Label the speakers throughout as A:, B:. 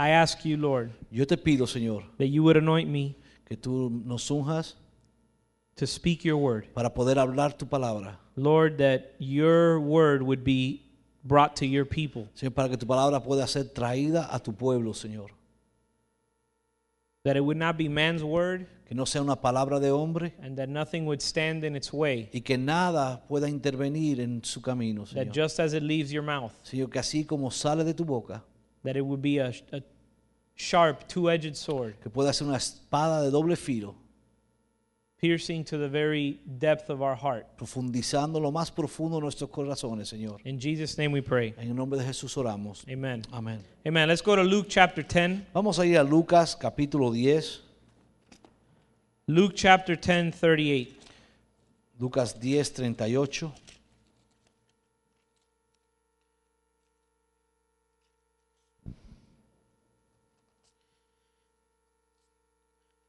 A: I ask you, Lord,
B: Yo te pido, Señor,
A: that you would anoint me
B: que tú nos unjas
A: to speak your word.
B: para poder hablar tu palabra.
A: Lord, that your word would be brought to your people.
B: Señor, para que tu palabra pueda ser traída a tu pueblo, Señor.
A: That it would not be man's word
B: Que no sea una palabra de hombre
A: and that nothing would stand in its way.
B: y que nada pueda intervenir en su camino,
A: That
B: Señor.
A: just as it leaves your mouth,
B: Señor, que así como sale de tu boca,
A: that it would be a, a sharp, two edged sword,
B: que pueda ser una espada de doble filo,
A: piercing to the very depth of our heart.
B: profundizando lo más profundo de nuestros corazones, Señor.
A: In Jesus' name we pray.
B: En el nombre de Jesús oramos.
A: Amen.
B: Amén.
A: Amen. Let's go to Luke chapter 10.
B: Vamos a ir a Lucas capítulo 10.
A: Luke chapter 10, 38.
B: Lucas 10, 38.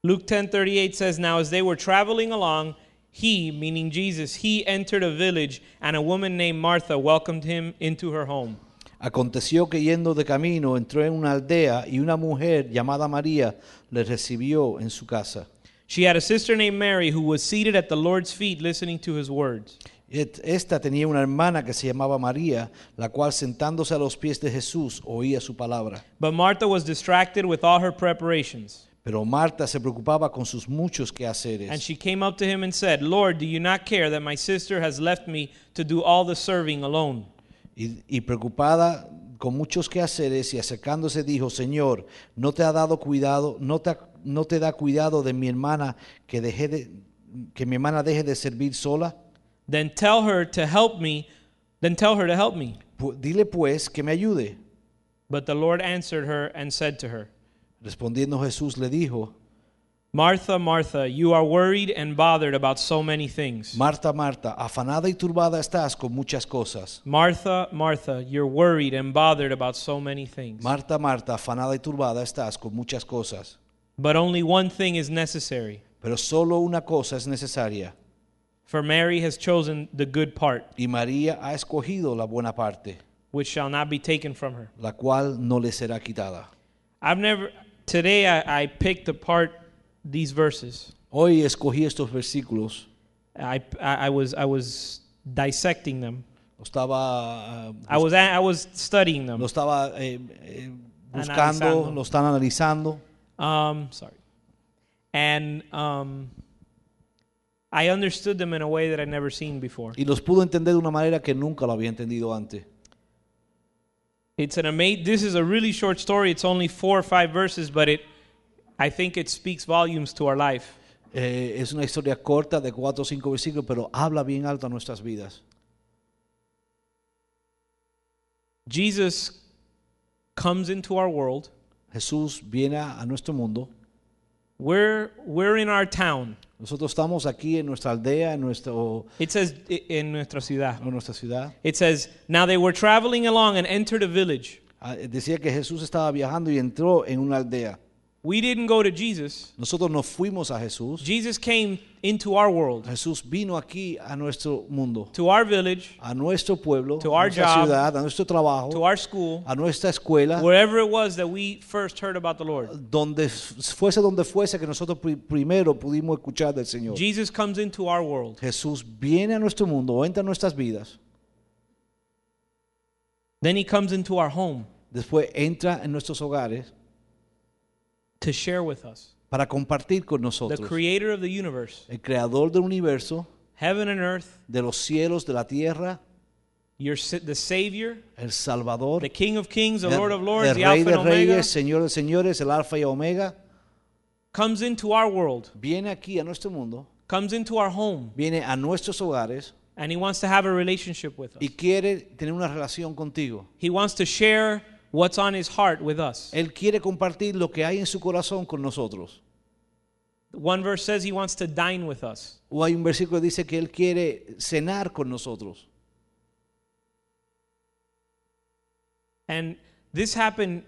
A: Luke 10:38 says now as they were traveling along he meaning Jesus he entered a village and a woman named Martha welcomed him into her home.
B: Aconteció que yendo de camino entró en una aldea y una mujer llamada María le recibió en su casa.
A: She had a sister named Mary who was seated at the Lord's feet listening to his words.
B: Esta tenía una hermana que se llamaba María, la cual sentándose a los pies de Jesús oía su palabra.
A: But Martha was distracted with all her preparations.
B: Pero Marta se preocupaba con sus muchos
A: And
B: quehaceres
A: she came up to him and said, "Lord, do you not care that my sister has left me to do all the serving alone?"
B: y, y preocupada con muchos quehaceres y acercándose dijo, Señor, ¿no te ha dado cuidado, no te, no te da cuidado de mi hermana que, deje de, que mi hermana deje de servir sola?
A: Then tell her to help me. Then tell her to help me.
B: Dile pues que me ayude.
A: But the Lord answered her and said to her,
B: Respondiendo Jesús le dijo,
A: Martha, Martha, you are worried and bothered about so many things.
B: Marta, Marta, afanada y turbada estás con muchas cosas.
A: Martha, Martha, you're worried and bothered about so many things.
B: Marta, Marta, afanada y turbada estás con muchas cosas.
A: But only one thing is necessary.
B: Pero solo una cosa es necesaria.
A: For Mary has chosen the good part,
B: Y María ha escogido la buena parte,
A: which shall not be taken from her.
B: la cual no le será quitada.
A: I've never, today I, I picked apart these verses.
B: Hoy escogí estos versículos,
A: I, I, I was, I was dissecting them.
B: lo estaba, ah,
A: I was, I was studying them.
B: lo estaba eh, eh, buscando,
A: Analizando.
B: lo están analizando
A: Um, sorry. And um, I understood them in a way that I'd never seen before.
B: y los pudo entender de una manera que nunca lo había entendido antes.
A: It's an amazing. This is a really short story. It's only four or five verses, but it, I think it speaks volumes to our life.
B: Eh, es una historia corta de cuatro o cinco versículos, pero habla bien alto a nuestras vidas.
A: Jesus comes into our world.
B: Jesús viene a, a nuestro mundo.
A: We're we're in our town.
B: Nosotros estamos aquí en nuestra aldea, en, nuestro,
A: It says i- in nuestra ciudad.
B: en nuestra ciudad.
A: It says now they were traveling along and entered a village.
B: Ah, Decía que Jesús estaba viajando y entró en una aldea.
A: We didn't go to Jesus.
B: Nosotros no fuimos a Jesús.
A: Jesus came into our world,
B: Jesús vino aquí a nuestro mundo,
A: to our village,
B: a nuestro pueblo,
A: To
B: a
A: our job,
B: ciudad, a nuestro trabajo,
A: to our school,
B: a nuestra escuela,
A: wherever it was that we first heard about the Lord.
B: donde fuese donde fuese que nosotros pri- primero pudimos escuchar del Señor.
A: Jesus comes into our world.
B: Jesús viene a nuestro mundo, entra en nuestras vidas,
A: Then he comes into our home
B: después entra en nuestros hogares
A: to share with us.
B: para compartir con
A: The
B: nosotros.
A: creator of the universe,
B: El creador del universo,
A: heaven and earth,
B: de los cielos, de la tierra,
A: your, sa- the Savior,
B: el Salvador,
A: the King of Kings, the
B: el,
A: Lord of Lords,
B: el
A: the
B: Rey
A: Alpha
B: de
A: and Omega,
B: Reyes, Señor de Señores, el Alfa y Omega,
A: comes into our world,
B: viene aquí a nuestro mundo,
A: comes into our home,
B: viene a nuestros hogares
A: and he wants to have a relationship with us.
B: y quiere tener una relación contigo.
A: He wants to share what's on his heart with us.
B: Él quiere compartir lo que hay en su corazón con nosotros.
A: One verse says he wants to dine with us.
B: O hay un versículo que dice que Él quiere cenar con nosotros.
A: And this happened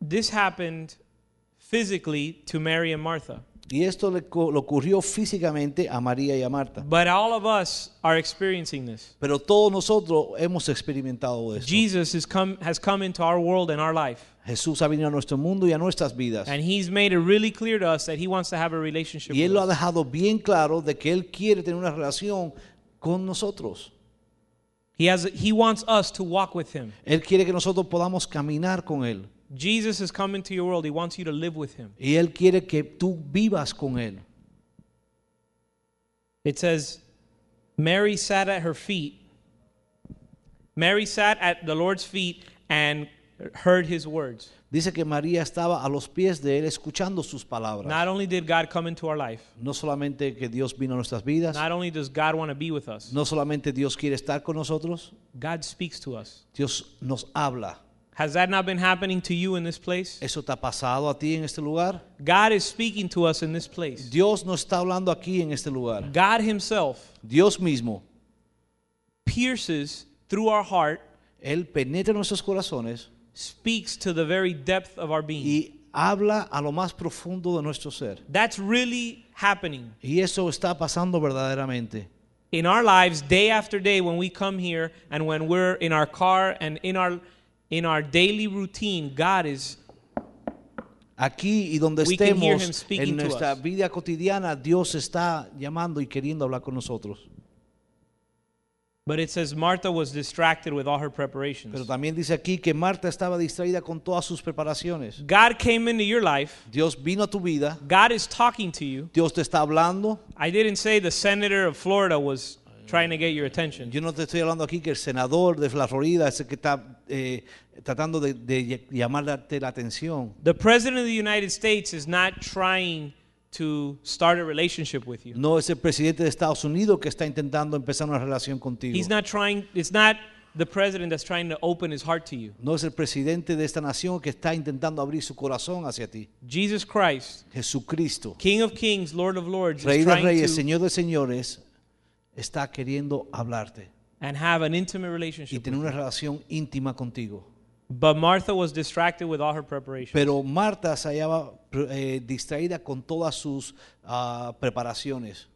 A: this happened physically to Mary and Martha.
B: Y esto le, ocurrió físicamente a María y a Marta.
A: But all of us are experiencing this.
B: Pero todos nosotros hemos experimentado esto.
A: Jesus has come has come into our world and our life.
B: Jesús ha venido a nuestro mundo y a nuestras vidas.
A: And he's made it really clear to us that he wants to have a relationship
B: Y Él lo ha dejado bien claro de que Él quiere tener una relación con nosotros.
A: He has he wants us to walk with him.
B: Él quiere que nosotros podamos caminar con Él.
A: Jesus has come into your world. He wants you to live with him.
B: Y Él quiere que tú vivas con Él.
A: It says, Mary sat at her feet. Mary sat at the Lord's feet and heard his words.
B: Dice que María estaba a los pies de Él escuchando sus palabras.
A: Not only did God come into our life,
B: No solamente que Dios vino a nuestras vidas,
A: not only does God want to be with us,
B: no solamente Dios quiere estar con nosotros,
A: God speaks to us.
B: Dios nos habla.
A: Has that not been happening to you in this place?
B: ¿Eso te ha pasado a ti en este lugar?
A: God is speaking to us in this place.
B: Dios nos está hablando aquí en este lugar.
A: God Himself
B: Dios mismo,
A: pierces through our heart,
B: Él penetra nuestros corazones
A: speaks to the very depth of our being.
B: y habla a lo más profundo de nuestro ser.
A: That's really happening
B: Y eso está pasando verdaderamente.
A: in our lives day after day when we come here and when we're in our car and in our in our daily routine. God is
B: Aquí y donde
A: We can hear him
B: estemos
A: speaking
B: en
A: to
B: nuestra
A: us.
B: vida cotidiana, Dios está llamando y queriendo hablar con nosotros.
A: But it says Martha was distracted with all her preparations.
B: Pero también dice aquí que Marta estaba distraída con todas sus preparaciones.
A: God came into your life.
B: Dios vino a tu vida,
A: God is talking to you.
B: Dios te está hablando.
A: I didn't say the senator of Florida was trying to get your attention.
B: Yo no te estoy hablando aquí que el senador de la Florida es el que está eh, tratando de, de llamarte la atención.
A: The president of the United States is not trying to start a relationship with you.
B: No es el presidente de Estados Unidos que está intentando empezar una relación contigo.
A: He's not trying, it's not the president that's trying to open his heart to you.
B: No es el presidente de esta nación que está intentando abrir su corazón hacia ti.
A: Jesus Christ,
B: Jesucristo,
A: King of Kings, Lord of Lords,
B: Rey de Reyes, Señor de Señores, está queriendo hablarte
A: and have an intimate
B: y
A: relationship.
B: tener una relación íntima contigo.
A: But Martha was distracted with all her preparations.
B: Pero Marta se hallaba eh, distraída con todas sus ah, preparaciones.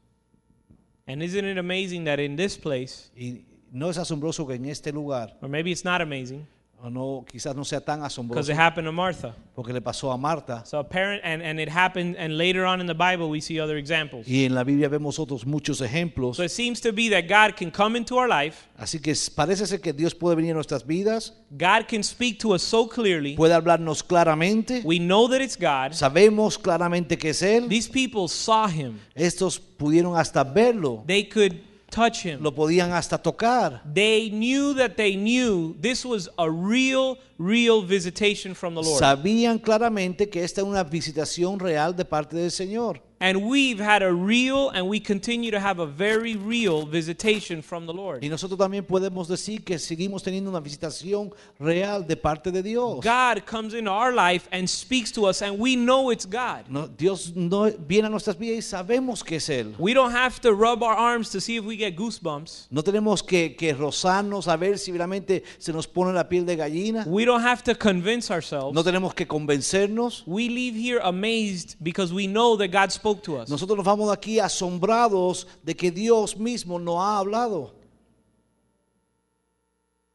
A: and isn't it amazing that in this place,
B: Y no es asombroso que en este lugar,
A: or maybe it's not amazing,
B: o no, quizás no sea tan
A: because
B: asombroso,
A: it happened to Martha.
B: porque le pasó a Marta.
A: So apparent, and, and it happened, and later on in the Bible we see other examples.
B: Y en la Biblia vemos otros muchos ejemplos.
A: So it seems to be that God can come into our life,
B: Así que parece ser que Dios puede venir a nuestras vidas,
A: God can speak to us so clearly.
B: puede hablarnos claramente.
A: We know that it's God.
B: Sabemos claramente que es Él.
A: These people saw him.
B: Estos pudieron hasta verlo,
A: They could touch him.
B: lo podían hasta tocar.
A: They knew that they knew this was a real, real visitation from the Lord.
B: Sabían claramente que esta es una visitación real de parte del Señor.
A: And we've had a real, and we continue to have a very real visitation from the Lord.
B: Y nosotros también podemos decir que seguimos teniendo una visitación real de parte de Dios.
A: God comes into our life and speaks to us, and we know it's God.
B: No, Dios no viene a nuestras vidas y sabemos que es Él.
A: We don't have to rub our arms to see if we get goosebumps.
B: No tenemos que, que rozarnos a ver si realmente se nos pone la piel de gallina.
A: We don't have to convince ourselves.
B: No tenemos que convencernos.
A: We leave here amazed because we know that God spoke to us.
B: Nosotros nos vamos de aquí asombrados de que Dios mismo nos ha hablado.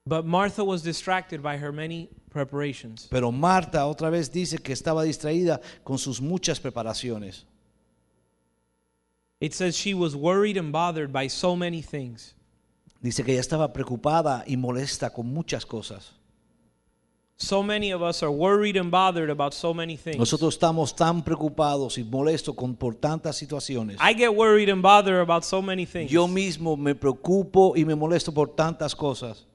A: But Martha was distracted by her many preparations.
B: Pero Marta otra vez dice que estaba distraída con sus muchas preparaciones.
A: It says she was worried and bothered by so many things.
B: Dice que ella estaba preocupada y molesta con muchas cosas.
A: So many of us are worried and bothered about so many things.
B: Nosotros estamos tan preocupados y molestos con, por tantas situaciones.
A: I get worried and bothered about so many things.
B: Yo mismo me preocupo y me molesto por tantas cosas.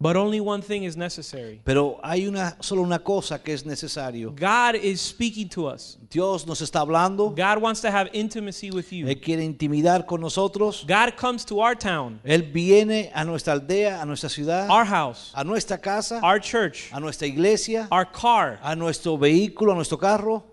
A: But only one thing is necessary.
B: Pero hay una, solo una cosa que es necesario.
A: God is speaking to us.
B: Dios nos está hablando.
A: God wants to have intimacy with you.
B: Él quiere intimidar con nosotros.
A: God comes to our town,
B: Él viene a nuestra aldea, a nuestra ciudad,
A: our house,
B: a nuestra casa,
A: our church,
B: a nuestra iglesia,
A: our car.
B: a nuestro vehículo, a nuestro carro.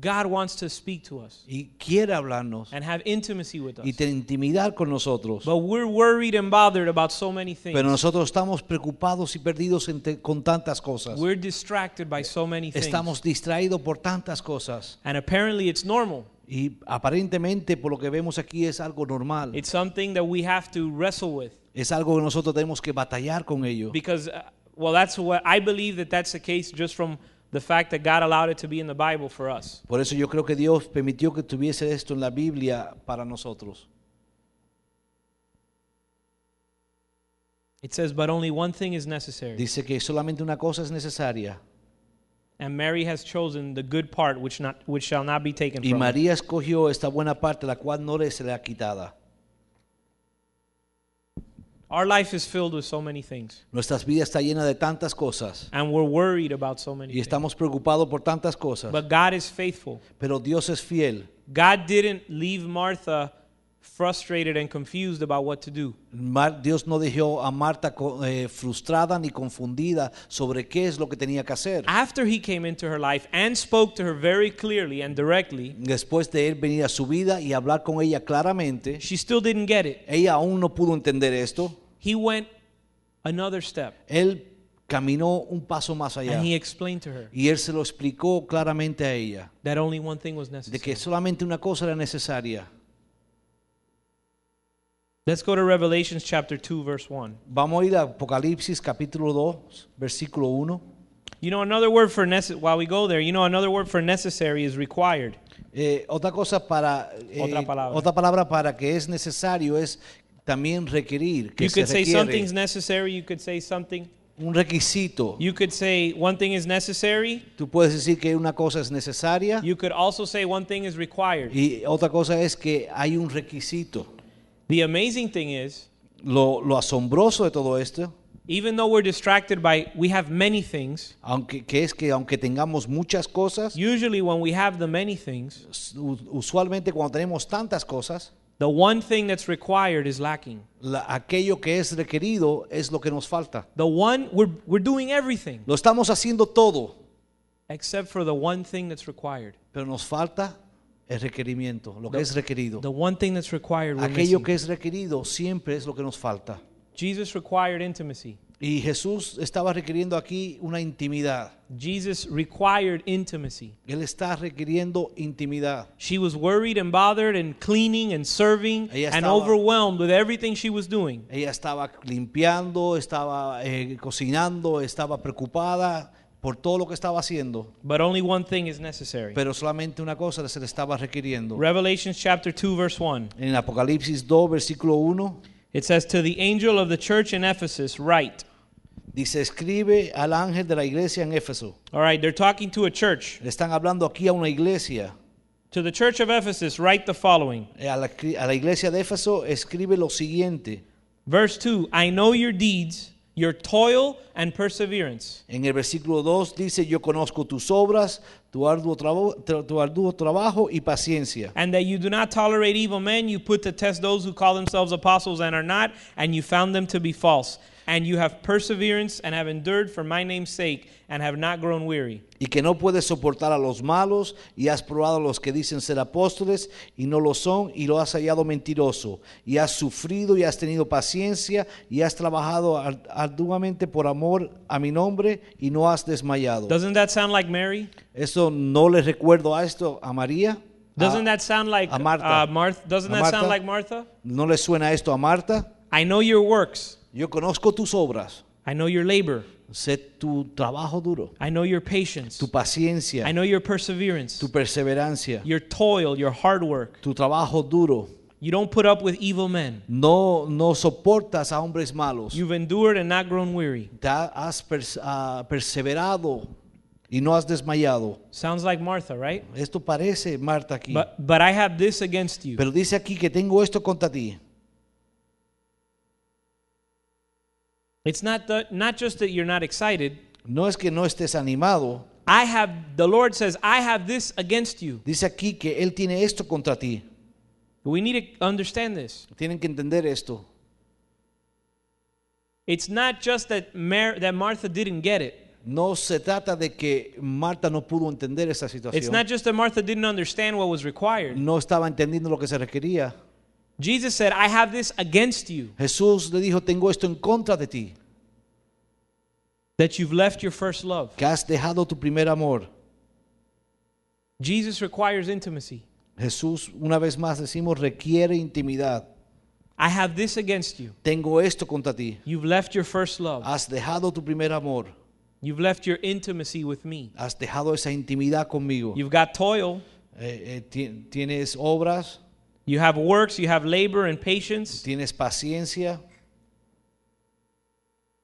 A: God wants to speak to us
B: Y quiere hablarnos
A: and have intimacy with us.
B: y tener intimidad con nosotros.
A: But we're worried and bothered about so many things.
B: Pero nosotros estamos preocupados y perdidos con tantas cosas.
A: We're distracted by so many things.
B: Estamos distraídos por tantas cosas.
A: And apparently it's normal.
B: Y aparentemente por lo que vemos aquí es algo normal.
A: It's something that we have to wrestle with
B: Es algo que nosotros tenemos que batallar con ello.
A: because uh, Well, that's what I believe that that's the case just from the fact that God allowed it to be in the Bible for us.
B: Por eso yo creo que Dios permitió que tuviese esto en la Biblia para nosotros.
A: It says, But only one thing is necessary.
B: Dice que solamente una cosa es necesaria.
A: And Mary has chosen the good part which, not, which shall not be taken
B: Y
A: from her.
B: María escogió esta buena parte, la cual no le será quitada.
A: Our life is filled with so many things.
B: Nuestras vidas está llena de tantas cosas
A: And we're worried about so many
B: y
A: things.
B: estamos preocupados por tantas cosas.
A: But God is faithful.
B: Pero Dios es fiel.
A: God didn't leave Martha frustrated and confused about what to do.
B: Dios no dejó a Marta eh, frustrada ni confundida sobre qué es lo que tenía que hacer.
A: After he came into her life and spoke to her very clearly and directly,
B: Después de él venir a su vida y hablar con ella claramente,
A: she still didn't get it.
B: ella aún no pudo entender esto.
A: He went another step
B: Él caminó un paso más allá
A: and he explained to her
B: y él se lo explicó claramente a ella
A: that only one thing was necessary.
B: de que solamente una cosa era necesaria.
A: Let's go to Revelations chapter 2 verse 1.
B: Vamos a ir a Apocalipsis capítulo 2, versículo 1.
A: You know another word for necessary while we go there, you know another word for necessary is required.
B: Eh, otra cosa para eh,
A: Otra palabra.
B: otra palabra para que es necesario es también requerir que
A: You
B: se
A: could say
B: requiere
A: something's necessary, you could say something
B: un requisito.
A: you could say one thing is necessary,
B: Tú puedes decir que una cosa es necesaria
A: you could also say one thing is required.
B: y otra cosa es que hay un requisito.
A: The amazing thing is
B: Lo, lo asombroso de todo esto,
A: even though we're distracted by we have many things,
B: aunque que es que aunque tengamos muchas cosas,
A: usually when we have the many things,
B: usualmente cuando tenemos tantas cosas,
A: the one thing that's required is lacking.
B: la- aquello que es requerido es lo que nos falta.
A: The one we're we're doing everything
B: Lo estamos haciendo todo,
A: except for the one thing that's required.
B: pero nos falta el requerimiento, lo que
A: The-
B: es requerido.
A: The one thing that's required we're
B: Aquello
A: missing.
B: que es requerido siempre es lo que nos falta.
A: Jesus required intimacy.
B: Y Jesús estaba requiriendo aquí una intimidad.
A: Jesus required intimacy.
B: Él está requiriendo intimidad.
A: She was worried and bothered and cleaning and serving
B: Ella
A: and
B: estaba-
A: overwhelmed with everything she was doing.
B: Ella estaba limpiando, estaba eh, cocinando, estaba preocupada por todo lo que estaba haciendo.
A: But only one thing is necessary.
B: Pero solamente una cosa se le estaba requiriendo.
A: Revelations chapter 2 verse 1.
B: En Apocalipsis 2, versículo 1,
A: It says to the angel of the church in Ephesus write.
B: Dice, escribe al ángel de la iglesia en Éfeso.
A: All right, they're talking to a church.
B: Le están hablando aquí a una iglesia.
A: To the church of Ephesus write the following.
B: A la, a la iglesia de Éfeso escribe lo siguiente.
A: Verse 2, I know your deeds, your toil and perseverance.
B: En el versículo 2 dice, yo conozco tus obras, tu arduo, trabo- tra- tu arduo trabajo y paciencia.
A: And that you do not tolerate evil men, you put to test those who call themselves apostles and are not, and you found them to be false. And you have perseverance and have endured for my name's sake and have not grown weary.
B: Y que no puedes soportar a los malos y has probado a los que dicen ser apóstoles y no lo son y lo has hallado mentiroso. Y has sufrido y has tenido paciencia y has trabajado ar- arduamente por amor a mi nombre y no has desmayado.
A: Doesn't that sound like Mary?
B: Eso no le recuerdo a esto a María.
A: Doesn't
B: A-
A: that sound like
B: a Marta.
A: Uh, Martha? Doesn't
B: A
A: that sound like Martha?
B: ¿No le suena esto a Marta?
A: I know your works.
B: Yo conozco tus obras,
A: I know your labor.
B: sé tu trabajo duro,
A: I know your patience.
B: tu paciencia,
A: I know your perseverance.
B: tu perseverancia,
A: Your toil, your hard work.
B: tu trabajo duro.
A: You don't put up with evil men.
B: No, no soportas a hombres malos.
A: You've endured and not grown weary.
B: Te has pers- ah, perseverado y no has desmayado.
A: Sounds like Martha, right?
B: Esto parece Marta aquí.
A: But but I have this against you.
B: Pero dice aquí que tengo esto contra ti.
A: It's not the, not just that you're not excited.
B: No es que no estés animado.
A: I have the Lord says, I have this against you.
B: Dice aquí que Él tiene esto contra ti.
A: We need to understand this.
B: Tienen que entender esto.
A: It's not just that Mar- that Martha didn't get it.
B: No se trata de que Marta no pudo entender esa situación.
A: It's not just that Martha didn't understand what was required.
B: No estaba entendiendo lo que se requería.
A: Jesus said, I have this against you,
B: Jesús le dijo, tengo esto en contra de ti,
A: that you've left your first love.
B: que has dejado tu primer amor.
A: Jesus requires intimacy.
B: Jesús, una vez más decimos, requiere intimidad.
A: I have this against you.
B: Tengo esto contra ti.
A: You've left your first love.
B: Has dejado tu primer amor.
A: You've left your intimacy with me.
B: Has dejado esa intimidad conmigo.
A: You've got toil.
B: Eh, eh, tienes obras,
A: You have works. You have labor and patience.
B: tienes paciencia,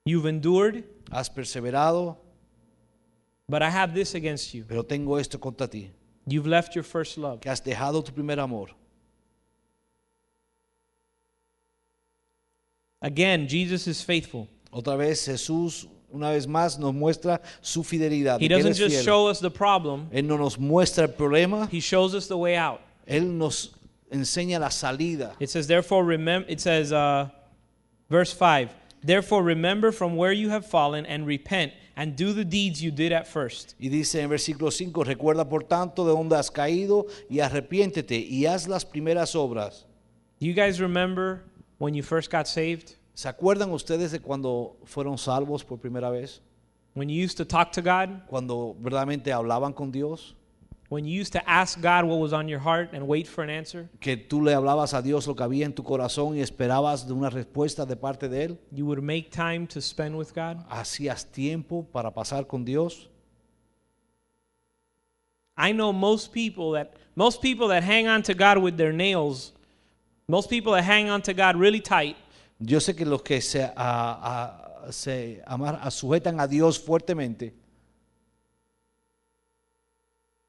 A: You've endured.
B: has perseverado,
A: But I have this against you.
B: pero tengo esto contra ti.
A: You've left your first love.
B: Que has dejado tu primer amor.
A: Again, Jesus is faithful.
B: Otra vez Jesús, una vez más, nos muestra su fidelidad.
A: He doesn't just show us the problem,
B: Él no nos muestra el problema,
A: he shows us the way out.
B: Él nos enseña la salida.
A: It says, therefore, remember, it says, uh, verse 5, therefore remember from where you have fallen and repent and do the deeds you did at first.
B: Y dice en versículo 5, recuerda por tanto de dónde has caído y arrepiéntete y haz las primeras obras.
A: Do you guys remember when you first got saved?
B: ¿Se acuerdan ustedes de cuando fueron salvos por primera vez?
A: When you used to talk to God?
B: Cuando verdaderamente hablaban con Dios,
A: When you used to ask God what was on your heart and wait for an answer?
B: que tú le hablabas a Dios lo que había en tu corazón y esperabas de una respuesta de parte de Él.
A: You would make time to spend with God?
B: ¿Hacías tiempo para pasar con Dios?
A: I know most people that most people that hang on to God with their nails, most people that hang on to God really tight
B: Yo sé que los que se, a- a- se amar- a- sujetan a Dios fuertemente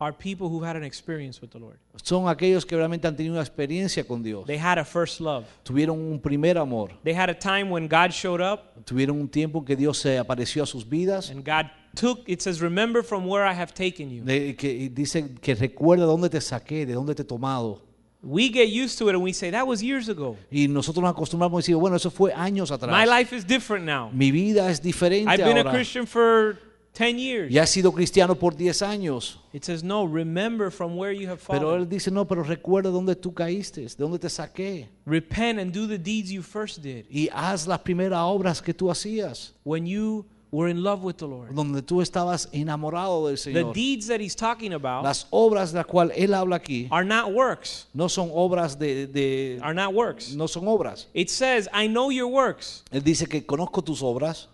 A: are people who've had an experience with the Lord.
B: son aquellos que realmente han tenido una experiencia con Dios.
A: They had a first love.
B: Tuvieron un primer amor.
A: They had a time when God showed up
B: Tuvieron un tiempo que Dios se apareció a sus vidas.
A: and God took it says remember from where I have taken you.
B: de- que dice que recuerda dónde te saqué, de dónde te he tomado.
A: We get used to it and we say that was years ago.
B: Y nosotros nos acostumbramos a decir, bueno, eso fue años atrás.
A: My life is different now.
B: Mi vida es diferente
A: I've been a. Christian for 10 years.
B: Ya he sido cristiano por 10 años.
A: It says no, remember from where you have
B: Pero él
A: fallen.
B: dice, no, pero recuerda dónde tú caíste, de dónde te saqué.
A: Repent and do the deeds you first did
B: Y haz las primeras obras que tú hacías,
A: when you were in love with the Lord.
B: donde tú estabas enamorado del
A: The
B: Señor.
A: deeds that he's talking about
B: Las obras de las cuales él habla aquí
A: are not works.
B: no son obras de, de-
A: Are not works.
B: no son obras.
A: It says, I know your works,
B: Él dice que conozco tus obras,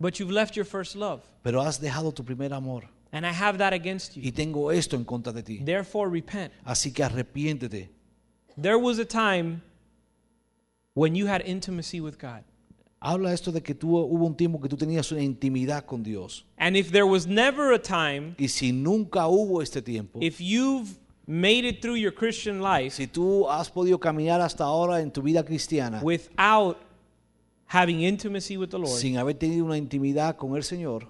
A: but you've left your first love.
B: pero has dejado tu primer amor
A: And I have that against you.
B: y tengo esto en contra de ti.
A: Therefore, repent.
B: Así que arrepiéntete.
A: There was a time when you had intimacy with God.
B: Habla esto de que tú, hubo un tiempo que tú tenías una intimidad con Dios.
A: And if there was never a time,
B: Y si nunca hubo este tiempo,
A: if you've made it through your Christian life
B: si tú has podido caminar hasta ahora en tu vida cristiana
A: without having intimacy with the Lord,
B: sin haber tenido una intimidad con el Señor,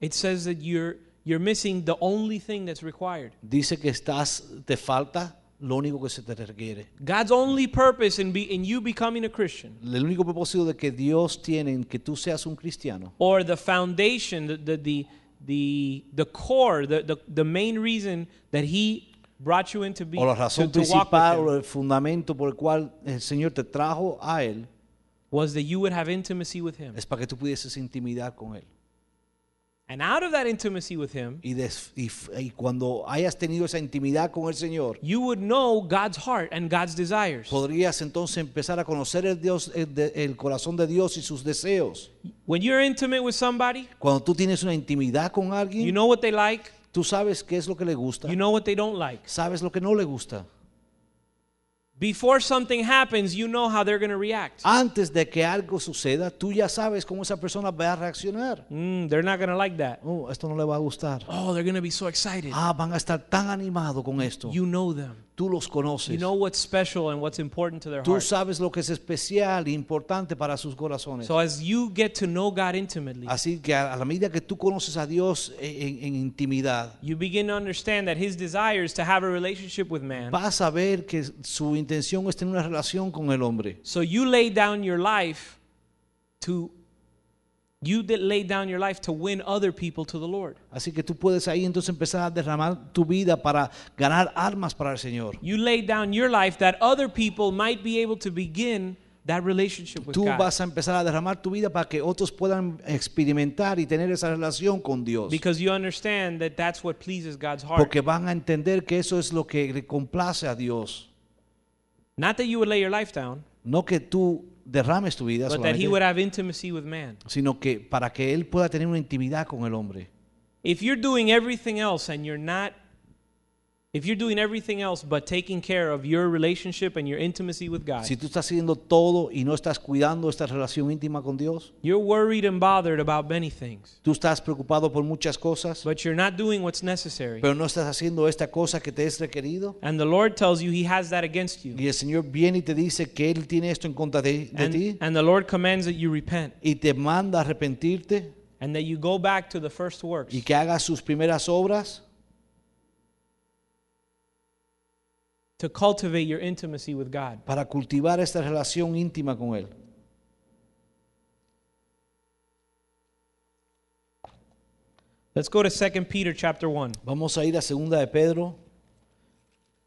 A: it says that you're you're missing the only thing that's required.
B: dice que estás, te falta lo único que se te requiere.
A: God's only purpose in be in you becoming a Christian
B: El único propósito de que Dios tiene en que tú seas un cristiano
A: or the foundation, the the the the, the core, the, the the main reason that he brought you into being
B: o la
A: to,
B: razón
A: to with
B: principal o el fundamento por el cual el Señor te trajo a Él
A: was that you would have intimacy with him.
B: es para que tú pudieses intimidad con Él.
A: And out of that intimacy with him,
B: Y, des- y y cuando hayas tenido esa intimidad con el Señor,
A: you would know God's heart and God's desires.
B: podrías entonces empezar a conocer el, Dios, el, de- el corazón de Dios y sus deseos.
A: When you're intimate with somebody,
B: Cuando tú tienes una intimidad con alguien,
A: you know what they like,
B: tú sabes qué es lo que le gusta,
A: you know what they don't like.
B: sabes lo que no le gusta.
A: Before something happens, you know how they're going to react.
B: Antes de que algo suceda, tú ya sabes cómo esa persona va a reaccionar.
A: Mm, they're not going to like that.
B: Oh, esto no le va a gustar.
A: Oh, they're going to be so excited.
B: Ah, van a estar tan animados con esto.
A: You know them.
B: Tú los conoces.
A: You know what's special and what's important to their
B: Tú
A: heart.
B: sabes lo que es especial e importante para sus corazones.
A: So as you get to know God intimately,
B: Así que a a la medida que tú conoces a Dios en, en intimidad,
A: you begin to understand that his desire is to have a relationship with man.
B: vas a ver que su intención es tener una relación con el hombre.
A: So you lay down your life to you did lay down your life to win other people to the Lord.
B: Así que tú puedes ahí entonces empezar a derramar tu vida para ganar armas para el Señor.
A: You lay down your life that other people might be able to begin that relationship with
B: Tú
A: God.
B: vas a empezar a derramar tu vida para que otros puedan experimentar y tener esa relación con Dios.
A: Because you understand that that's what pleases God's heart.
B: Porque van a entender que eso es lo que le complace a Dios.
A: Not that you would lay your life down,
B: No que tú derrames tu vida,
A: but that He would have intimacy with man.
B: sino que para que Él pueda tener una intimidad con el hombre.
A: If you're doing everything else and you're not, if you're doing everything else but taking care of your relationship and your intimacy with God,
B: Si tú estás haciendo todo y no estás cuidando esta relación íntima con Dios,
A: you're worried and bothered about many things,
B: tú estás preocupado por muchas cosas,
A: but you're not doing what's necessary.
B: pero no estás haciendo esta cosa que te es requerido.
A: And the Lord tells you He has that against you.
B: Y el Señor viene y te dice que Él tiene esto en contra de, de ti
A: And, and the Lord commands that you repent
B: y te manda a arrepentirte
A: and that you go back to the first works.
B: y que hagas sus primeras obras
A: to cultivate your intimacy with God.
B: para cultivar esta relación íntima con Él.
A: Let's go to 2 Peter chapter 1.
B: Vamos a ir a segunda de Pedro,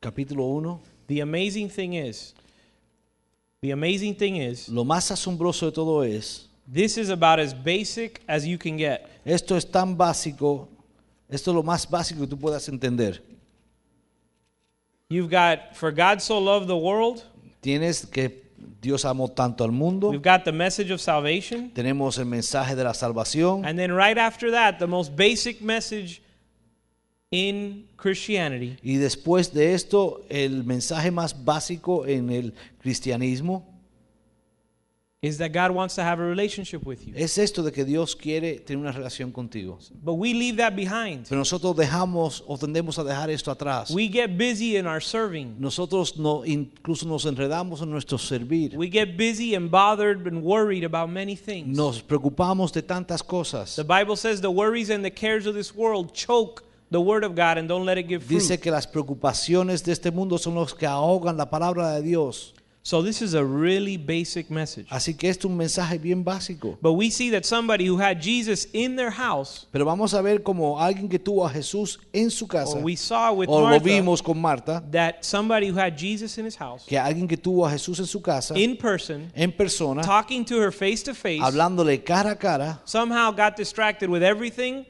B: capítulo 1.
A: The amazing thing is, the amazing thing is,
B: Lo más asombroso de todo es,
A: this is about as basic as you can get.
B: esto es tan básico, esto es lo más básico que tú puedas entender.
A: You've got, for God so loved the world,
B: Tienes que Dios amó tanto al mundo,
A: we've got the message of salvation,
B: tenemos el mensaje de la salvación.
A: And then right after that, the most basic message in Christianity.
B: Y después de esto el mensaje más básico en el cristianismo
A: is that God wants to have a relationship with you.
B: es esto de que Dios quiere tener una relación contigo.
A: But we leave that behind.
B: Pero nosotros dejamos o tendemos a dejar esto atrás.
A: We get busy in our serving.
B: Nosotros no, incluso nos enredamos en nuestro servir.
A: We get busy and bothered and worried about many things.
B: Nos preocupamos de tantas cosas.
A: The Bible says the worries and the cares of this world choke the word of God and don't let it give fruit.
B: Dice que las preocupaciones de este mundo son los que ahogan la palabra de Dios.
A: So this is a really basic message.
B: Así que esto es un mensaje bien básico.
A: But we see that somebody who had Jesus in their house,
B: Pero vamos a ver como alguien que tuvo a Jesús en su casa,
A: or we saw with
B: o lo
A: Martha,
B: vimos con Marta,
A: that somebody who had Jesus in his house,
B: que alguien que tuvo a Jesús en su casa,
A: in person,
B: en persona,
A: talking to her face to face,
B: hablándole cara a cara,
A: somehow got distracted with everything.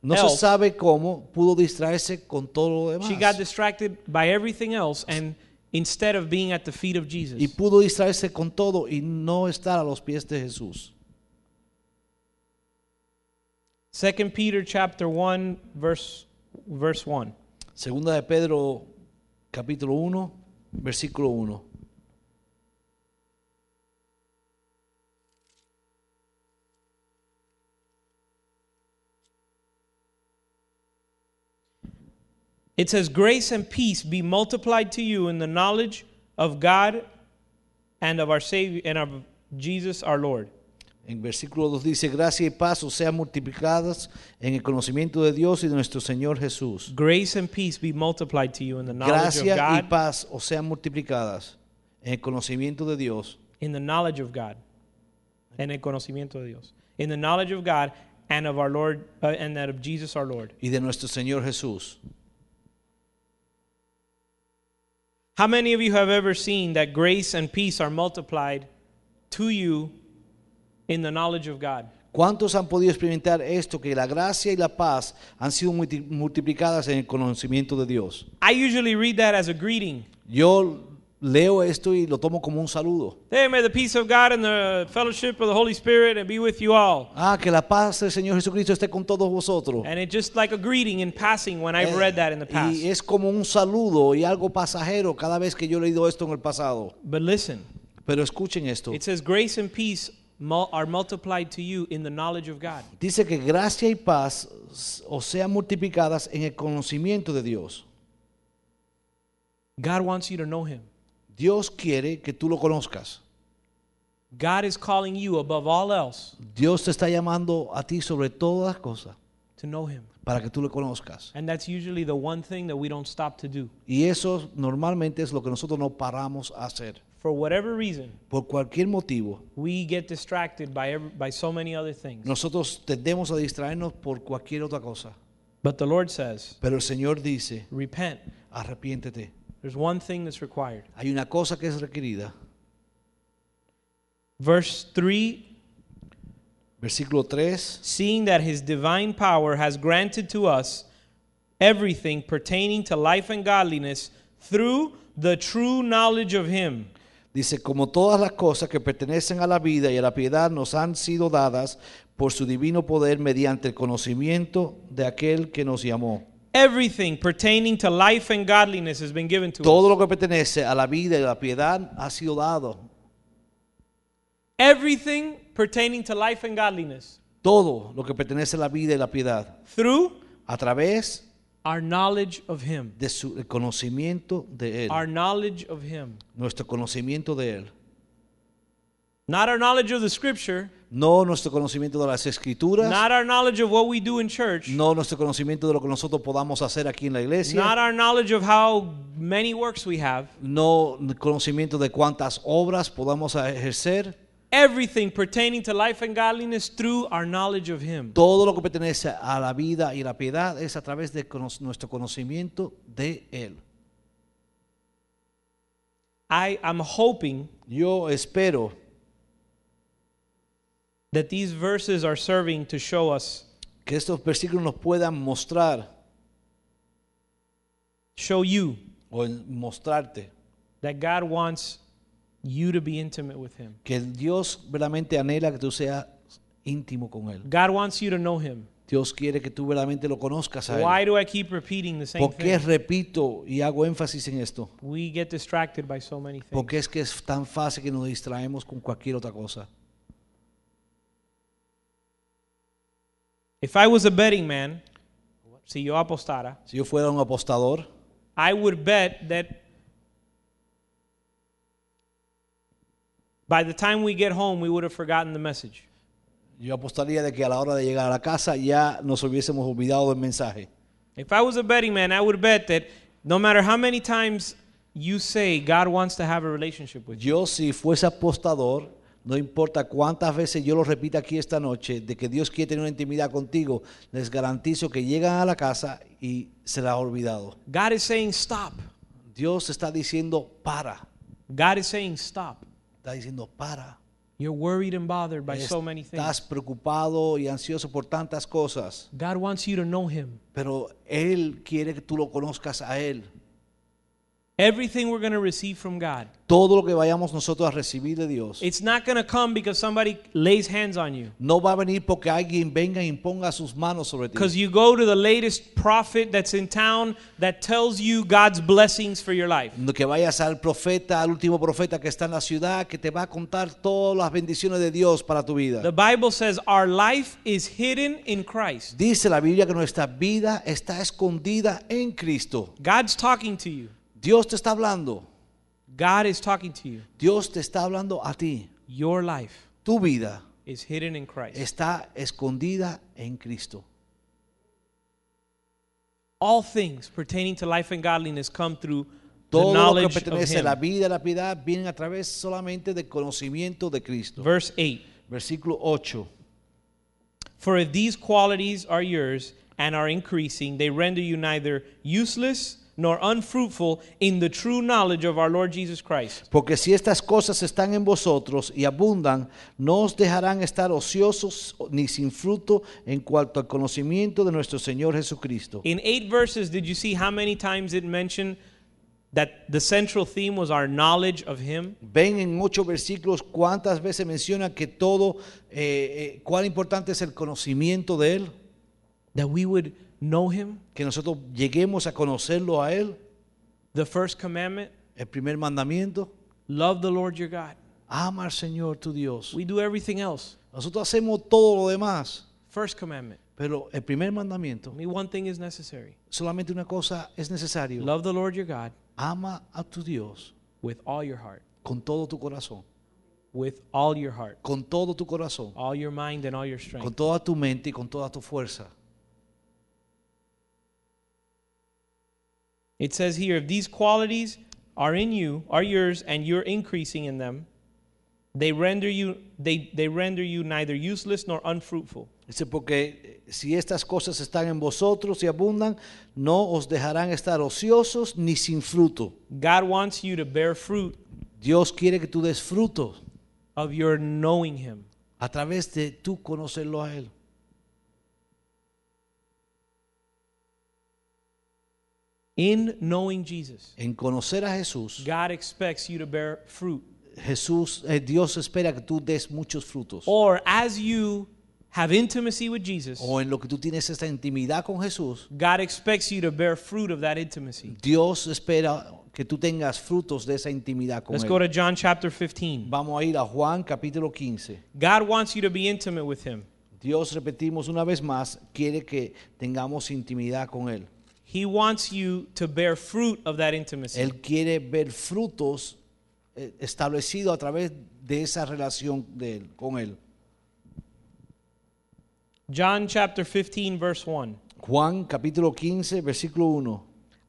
B: no
A: Else.
B: se sabe cómo pudo distraerse con todo lo
A: She got distracted by everything else and instead of being at the feet of Jesus.
B: Y pudo distraerse con todo y no estar a los pies de Jesús.
A: Second Peter chapter 1 verse verse 1.
B: Segunda de Pedro, capítulo 1, versículo 1.
A: It says grace and peace be multiplied to you in the knowledge of God and of our Savior and of Jesus our Lord.
B: En versículo 2 dice, gracia y paz os sean multiplicadas en el conocimiento de Dios y de nuestro Señor Jesús.
A: Grace and peace be multiplied to you in the knowledge of God.
B: Gracia y paz os sean multiplicadas en el conocimiento de Dios
A: in the knowledge of God. En el conocimiento de Dios. In the knowledge of God and of our Lord uh, and that of Jesus our Lord.
B: y de nuestro Señor Jesús.
A: How many of you have ever seen that grace and peace are multiplied to you in the knowledge of God?
B: ¿Cuántos han podido experimentar esto, que la gracia y la paz han sido multiplicadas en el conocimiento de Dios?
A: I usually read that as a greeting.
B: Yo leo esto y lo tomo como un saludo.
A: Hey, may the peace of God and the fellowship of the Holy Spirit and be with you all.
B: Ah, que la paz del Señor Jesucristo esté con todos vosotros.
A: And it's just like a greeting in passing when I've
B: Eh,
A: read that in the past.
B: Y es como un saludo y algo pasajero cada vez que yo he leído esto en el pasado.
A: But listen,
B: Pero escuchen esto.
A: it says grace and peace are multiplied to you in the knowledge of God.
B: Dice que gracia y paz o sean multiplicadas en el conocimiento de Dios.
A: God wants you to know Him.
B: Dios quiere que tú lo conozcas.
A: God is calling you above all else
B: Dios te está llamando a ti sobre todas las cosas
A: to know Him.
B: para que tú le conozcas.
A: And that's usually the one thing that we don't stop to do.
B: Y eso normalmente es lo que nosotros no paramos a hacer.
A: For whatever reason,
B: Por cualquier motivo,
A: we get distracted by, every, by so many other things.
B: nosotros tendemos a distraernos por cualquier otra cosa.
A: But the Lord says,
B: Pero el Señor dice,
A: repent.
B: arrepiéntete.
A: There's one thing that's required.
B: Hay una cosa que es requerida.
A: Verse 3
B: Versículo 3.
A: seeing that his divine power has granted to us everything pertaining to life and godliness through the true knowledge of him.
B: Dice, como todas las cosas que pertenecen a la vida y a la piedad nos han sido dadas por su divino poder mediante el conocimiento de aquel que nos llamó.
A: Everything pertaining to life and godliness has been given to
B: Todo
A: us.
B: lo que pertenece a la vida y la piedad ha sido dado.
A: Everything pertaining to life and godliness
B: Todo lo que pertenece a la vida y la piedad.
A: through
B: A través
A: our knowledge of him.
B: de su el conocimiento de Él.
A: Our knowledge of him.
B: Nuestro conocimiento de Él.
A: Not our knowledge of the scripture,
B: No nuestro conocimiento de las escrituras.
A: not our knowledge of what we do in church,
B: No nuestro conocimiento de lo que nosotros podamos hacer aquí en la iglesia.
A: not our knowledge of how many works we have.
B: no conocimiento de cuántas obras podamos ejercer.
A: Everything pertaining to life and godliness through our knowledge of him.
B: Todo lo que pertenece a la vida y la piedad es a través de cono- nuestro conocimiento de Él.
A: I am hoping
B: Yo espero
A: that these verses are serving to show us,
B: que estos versículos nos puedan mostrar
A: show you
B: o mostrarte
A: that God wants you to be intimate with him.
B: que Dios verdaderamente anhela que tú seas íntimo con Él.
A: God wants you to know him.
B: Dios quiere que tú verdaderamente lo conozcas a
A: Why
B: Él.
A: do I keep repeating the same
B: ¿Por qué
A: thing?
B: repito y hago énfasis en esto?
A: We get distracted by so many things.
B: Porque es que es tan fácil que nos distraemos con cualquier otra cosa.
A: If I was a betting man, si yo apostara,
B: Si yo fuera un apostador,
A: I would bet that by the time we get home, we would have forgotten the message.
B: yo apostaría de que a la hora de llegar a la casa ya nos hubiésemos olvidado del mensaje.
A: If I was a betting man, I would bet that no matter how many times you say God wants to have a relationship with you,
B: Yo si fuese apostador, no importa cuántas veces yo lo repita aquí esta noche, de que Dios quiere tener una intimidad contigo, les garantizo que llegan a la casa y se la ha olvidado.
A: God is saying stop.
B: Dios está diciendo para,
A: God is saying stop.
B: está diciendo para.
A: You're worried and bothered by so many
B: Estás
A: things.
B: preocupado y ansioso por tantas cosas,
A: God wants you to know Him.
B: pero Él quiere que tú lo conozcas a Él.
A: Everything we're going to receive from God,
B: Todo lo que vayamos nosotros a recibir de Dios
A: it's not going to come because somebody lays hands on you.
B: no va a venir porque alguien venga e imponga sus manos sobre ti.
A: Because you go to the latest prophet that's in town that tells you God's blessings for your life.
B: No que vayas al profeta, al último profeta que está en la ciudad, que te va a contar todas las bendiciones de Dios para tu vida.
A: The Bible says our life is hidden in Christ.
B: Dice la Biblia que nuestra vida está escondida en Cristo.
A: God's talking to you.
B: Dios te está hablando.
A: God is talking to you.
B: Dios te está hablando a ti.
A: Your life
B: Tu vida
A: is hidden in Christ.
B: está escondida en Cristo.
A: All things pertaining to life and godliness come through the
B: Todo lo que
A: knowledge of
B: pertenece a la vida y la piedad viene a través solamente del conocimiento de Cristo.
A: Verse 8
B: Versículo 8.
A: For if these qualities are yours and are increasing, they render you neither useless nor unfruitful in the true knowledge of our Lord Jesus Christ.
B: Porque si estas cosas están en vosotros y abundan, no os dejarán estar ociosos ni sin fruto en cuanto al conocimiento de nuestro Señor Jesucristo.
A: In eight verses, did you see how many times it mentioned that the central theme was our knowledge of Him?
B: Ven en ocho versículos cuántas veces menciona que todo, eh, eh, cuán importante es el conocimiento de Él,
A: That we would know Him?
B: que nosotros lleguemos a conocerlo a Él.
A: The first commandment
B: El primer mandamiento,
A: love the Lord your God.
B: ama al Señor tu Dios.
A: We do everything else.
B: Nosotros hacemos todo lo demás,
A: First commandment.
B: pero el primer mandamiento,
A: Only one thing is necessary
B: solamente una cosa es necesario.
A: love the Lord your God
B: Ama a tu Dios
A: with all your heart,
B: con todo tu corazón,
A: with all your heart,
B: con todo tu corazón,
A: all your mind, and all your
B: con
A: strength.
B: toda tu mente y con toda tu fuerza.
A: It says here, if these qualities are in you, are yours, and you're increasing in them, they render you they, they render you neither useless nor unfruitful.
B: Dice, porque eh, si estas cosas están en vosotros y abundan, no os dejarán estar ociosos ni sin fruto.
A: God wants you to bear fruit
B: Dios quiere que tú des fruto.
A: of your knowing him.
B: a través de tú conocerlo a Él.
A: In knowing Jesus,
B: En conocer a Jesús,
A: God expects you to bear fruit.
B: Jesús, eh, Dios espera que tú des muchos frutos.
A: Or as you have intimacy with Jesus,
B: O en lo que tú tienes esta intimidad con Jesús,
A: God expects you to bear fruit of that intimacy.
B: Dios espera que tú tengas frutos de esa intimidad con
A: Let's go to John chapter 15.
B: Vamos a ir a Juan capítulo 15.
A: God wants you to be intimate with him.
B: Dios, repetimos una vez más, quiere que tengamos intimidad con Él.
A: He wants you to bear fruit of that intimacy.
B: Él quiere ver frutos eh, establecidos a través de esa relación de él, con Él.
A: John chapter 15, verse 1.
B: Juan capítulo 15, versículo 1.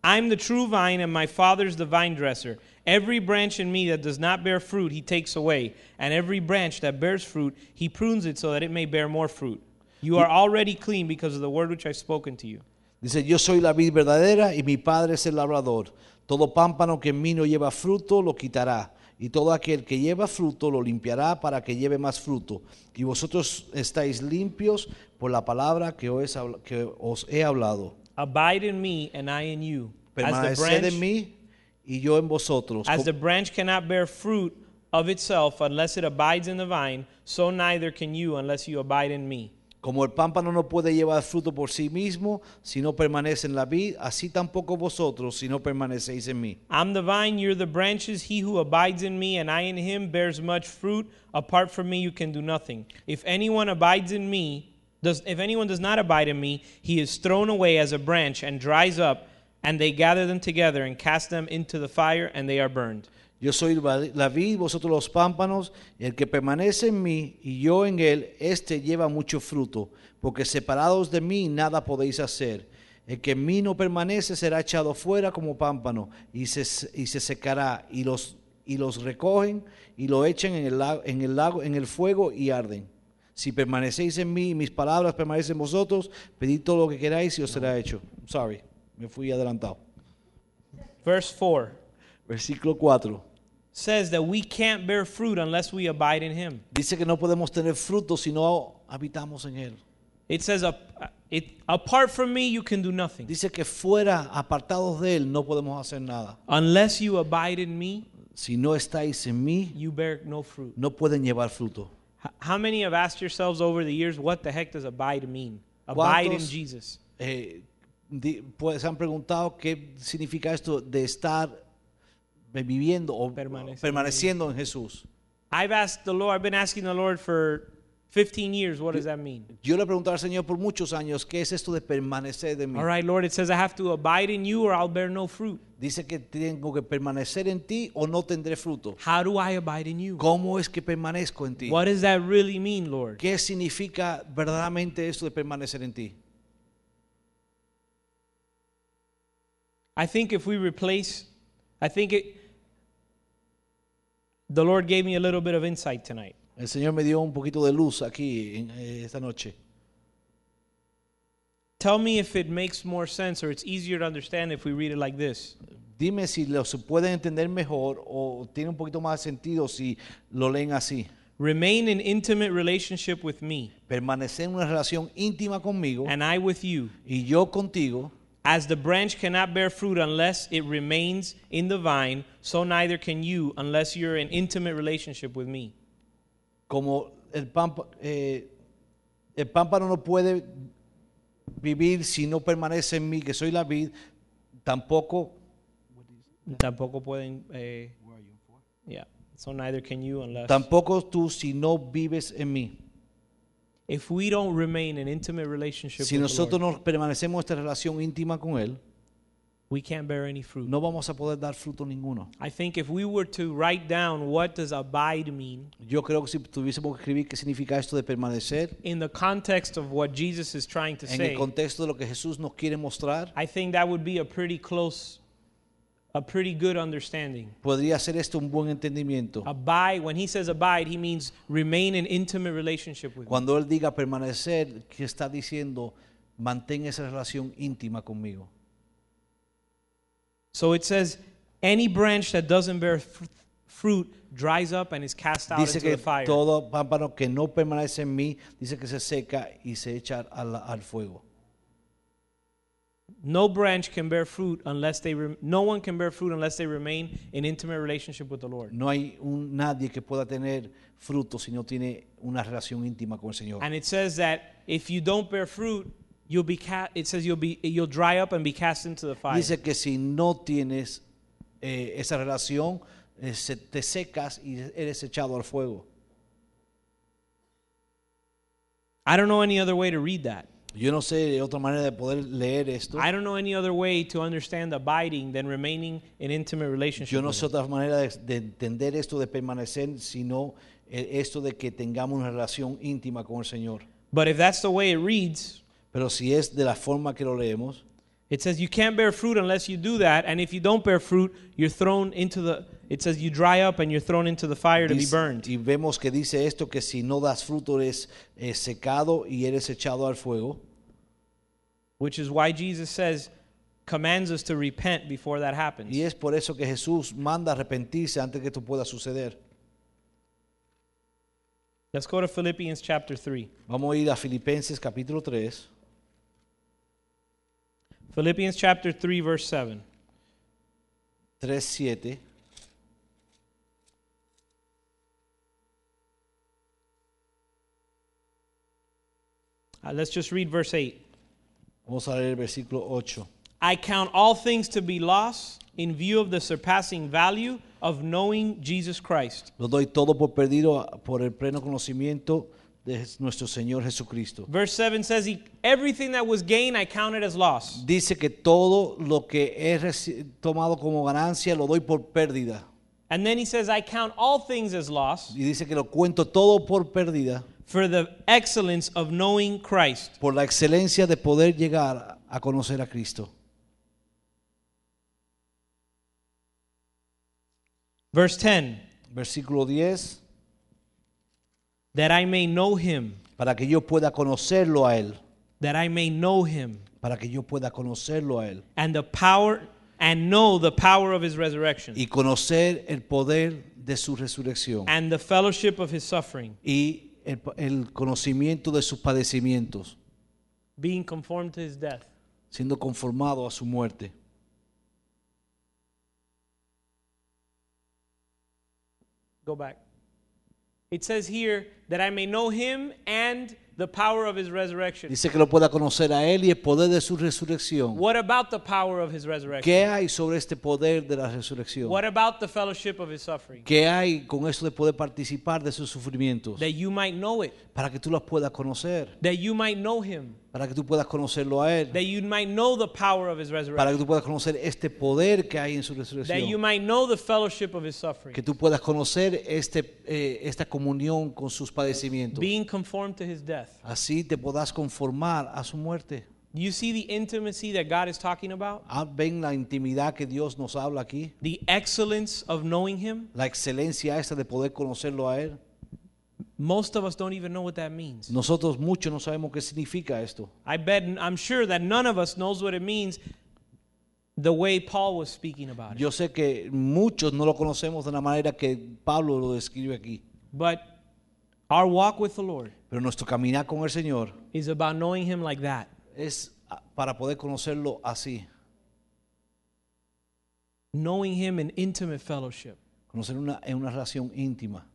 A: I'm the true vine, and my Father's the vine dresser. Every branch in me that does not bear fruit, he takes away. And every branch that bears fruit, he prunes it so that it may bear more fruit. You are already clean because of the word which I've spoken to you.
B: Dice, yo soy la vid verdadera y mi padre es el labrador. Todo pámpano que en mí no lleva fruto lo quitará. Y todo aquel que lleva fruto lo limpiará para que lleve más fruto. Y vosotros estáis limpios por la palabra que os, que os he hablado.
A: Abide in me, and I in you.
B: Permaneced en mí y yo en vosotros.
A: as the branch cannot bear fruit of itself unless it abides in the vine, so neither can you unless you abide in me.
B: Como el pámpano no puede llevar fruto por sí mismo si no permanece en la vid, así tampoco vosotros si no permanecéis en mí.
A: I'm the vine, you're the branches. He who abides in me and I in him bears much fruit. Apart from me, you can do nothing. If anyone abides in me, does, if anyone does not abide in me, he is thrown away as a branch and dries up, and they gather them together and cast them into the fire, and they are burned.
B: Yo soy la vid, vosotros los pámpanos, el que permanece en mí y yo en él, éste lleva mucho fruto, porque separados de mí nada podéis hacer. El que en mí no permanece será echado fuera como pámpano y se, y se secará, y los, y los recogen y lo echan en el, lago, en, el lago, en el fuego y arden. Si permanecéis en mí y mis palabras permanecen en vosotros, pedid todo lo que queráis y os será hecho. Sorry, me fui adelantado.
A: Verse 4
B: Versículo 4.
A: Says that we can't bear fruit unless we abide in him.
B: Dice que no podemos tener frutos si no habitamos en Él.
A: It says, "Ap- it, apart from me, you can do nothing.
B: Dice que fuera, apartados de Él, no podemos hacer nada.
A: Unless you abide in me,
B: Si no estáis en mí,
A: you bear no fruit.
B: no pueden llevar fruto.
A: How many have asked yourselves over the years, what the heck does abide mean? Abide in Jesus.
B: Eh, pues han preguntado qué significa esto de estar viviendo o
A: Permaneciendo.
B: permaneciendo en Jesús.
A: I've asked the Lord, I've been asking the Lord for 15 years, what does that mean?
B: Yo le he preguntado al Señor por muchos años qué es esto de permanecer de mí.
A: All right, Lord, it says I have to abide in you or I'll bear no fruit.
B: Dice que tengo que permanecer en ti o no tendré fruto.
A: How do I abide in you?
B: ¿Cómo es que permanezco en ti?
A: What does that really mean, Lord?
B: ¿Qué significa verdaderamente esto de permanecer en ti?
A: I think if we replace, I think it, the Lord gave me a little bit of insight tonight.
B: El Señor me dio un poquito de luz aquí en, eh, esta noche.
A: Tell me if it makes more sense or it's easier to understand if we read it like this.
B: Dime si lo se pueden entender mejor o tiene un poquito más de sentido si lo leen así.
A: Remain in intimate relationship with me,
B: Permanecer en una relación íntima conmigo
A: and I with you.
B: y yo contigo,
A: As the branch cannot bear fruit unless it remains in the vine, so neither can you unless you're in intimate relationship with me.
B: como el, pampa- eh, el pámpano no puede vivir si no permanece en mí, que soy la vid, tampoco
A: Tampoco pueden. Eh, yeah. So neither can you unless.
B: tampoco tú si no vives en mí.
A: If we don't remain in intimate relationship
B: Si
A: with the
B: nosotros
A: Lord,
B: no permanecemos en esta relación íntima con Él,
A: we can't bear any fruit.
B: no vamos a poder dar fruto ninguno.
A: I think if we were to write down what does abide mean
B: Yo creo que si tuviésemos que escribir qué significa esto de permanecer,
A: in the context of what Jesus is trying to
B: en el
A: say,
B: contexto de lo que Jesús nos quiere mostrar,
A: I think that would be a pretty close, a pretty good understanding.
B: podría ser esto un buen entendimiento.
A: Abide, when he says abide, he means remain in intimate relationship with.
B: Cuando Él diga permanecer, que está diciendo, mantén esa relación íntima conmigo.
A: So it says, any branch that doesn't bear fr- fruit dries up and is cast out
B: Dice
A: into
B: que
A: the fire.
B: todo pámpano que no permanece en mí, dice que se seca y se echa al, al fuego.
A: No branch can bear fruit unless they rem- no one can bear fruit unless they remain in intimate relationship with the Lord.
B: No hay un, nadie que pueda tener fruto si no tiene una relación íntima con el Señor.
A: And it says that if you don't bear fruit, you'll be ca- it says you'll be you'll dry up and be cast into the fire.
B: Dice que si no tienes eh, esa relación, eh, se- te secas y eres echado al fuego.
A: I don't know any other way to read that.
B: Yo no sé otra manera de poder leer esto.
A: I don't know any other way to understand abiding than remaining in intimate relationship.
B: Yo no sé otra manera de, de entender esto de permanecer, sino eh, esto de que tengamos una relación íntima con el Señor.
A: But if that's the way it reads,
B: Pero si es de la forma que lo leemos,
A: it says you can't bear fruit unless you do that, and if you don't bear fruit, you're thrown into the it says you dry up and you're thrown into the fire to be burned.
B: y vemos que dice esto, que si no das fruto eres eh, secado y eres echado al fuego.
A: Which is why Jesus says commands us to repent before that happens.
B: Y es por eso que Jesús manda arrepentirse antes que esto pueda suceder.
A: Let's go to Philippians chapter 3.
B: Vamos a ir a Filipenses capítulo 3,
A: Philippians chapter 3 verse 7.
B: 3, 7.
A: Uh, let's just read verse 8.
B: Vamos a leer el versículo 8.
A: I count all things to be lost in view of the surpassing value of knowing Jesus Christ.
B: Lo doy todo por perdido por el pleno conocimiento de nuestro Señor Jesucristo.
A: Verse 7 says, he, Everything that was gain I counted as loss.
B: Dice que todo lo que he tomado como ganancia lo doy por pérdida.
A: And then he says, I count all things as loss
B: Y dice que lo cuento todo por pérdida
A: for the excellence of knowing Christ.
B: por la excelencia de poder llegar a conocer a Cristo.
A: Verse 10,
B: Versículo 10.
A: that I may know him,
B: Para que yo pueda conocerlo a Él.
A: that I may know him,
B: Para que yo pueda conocerlo a Él.
A: and the power and know the power of his resurrection,
B: Y conocer el poder de su resurrección.
A: and the fellowship of his suffering,
B: Y el, el conocimiento de sus padecimientos.
A: being conformed to his death.
B: Siendo conformado a su muerte.
A: Go back. It says here that I may know him and the power of his resurrection.
B: Dice que lo pueda conocer a Él y el poder de su resurrección.
A: What about the power of his resurrection?
B: ¿Qué hay sobre este poder de la resurrección?
A: What about the fellowship of his suffering?
B: ¿Qué hay con eso de poder participar de sus sufrimientos?
A: That you might know it,
B: Para que tú los puedas conocer.
A: that you might know him,
B: Para que tú puedas conocerlo a Él.
A: that you might know the power of his
B: Para
A: resurrection,
B: que tú puedas conocer este poder que hay en su
A: that you
B: resurrección.
A: might know the fellowship of his suffering,
B: Que tú puedas conocer este, eh, esta comunión con sus padecimientos.
A: being conformed to his death.
B: Así te podás conformar a su muerte.
A: You see the intimacy that God is talking about?
B: Ah, Ven la intimidad que Dios nos habla aquí.
A: The excellence of knowing him?
B: La excelencia esta de poder conocerlo a Él.
A: Most of us don't even know what that means.
B: Nosotros muchos no sabemos qué significa esto.
A: I bet, I'm sure that none of us knows what it means the way Paul was speaking about it.
B: Yo sé que muchos no lo conocemos de la manera que Pablo lo describe aquí.
A: But our walk with the Lord
B: Pero nuestro caminar con el Señor
A: is about knowing him like that.
B: es para poder conocerlo así.
A: Knowing him in intimate fellowship,
B: Conocer una, en una relación íntima.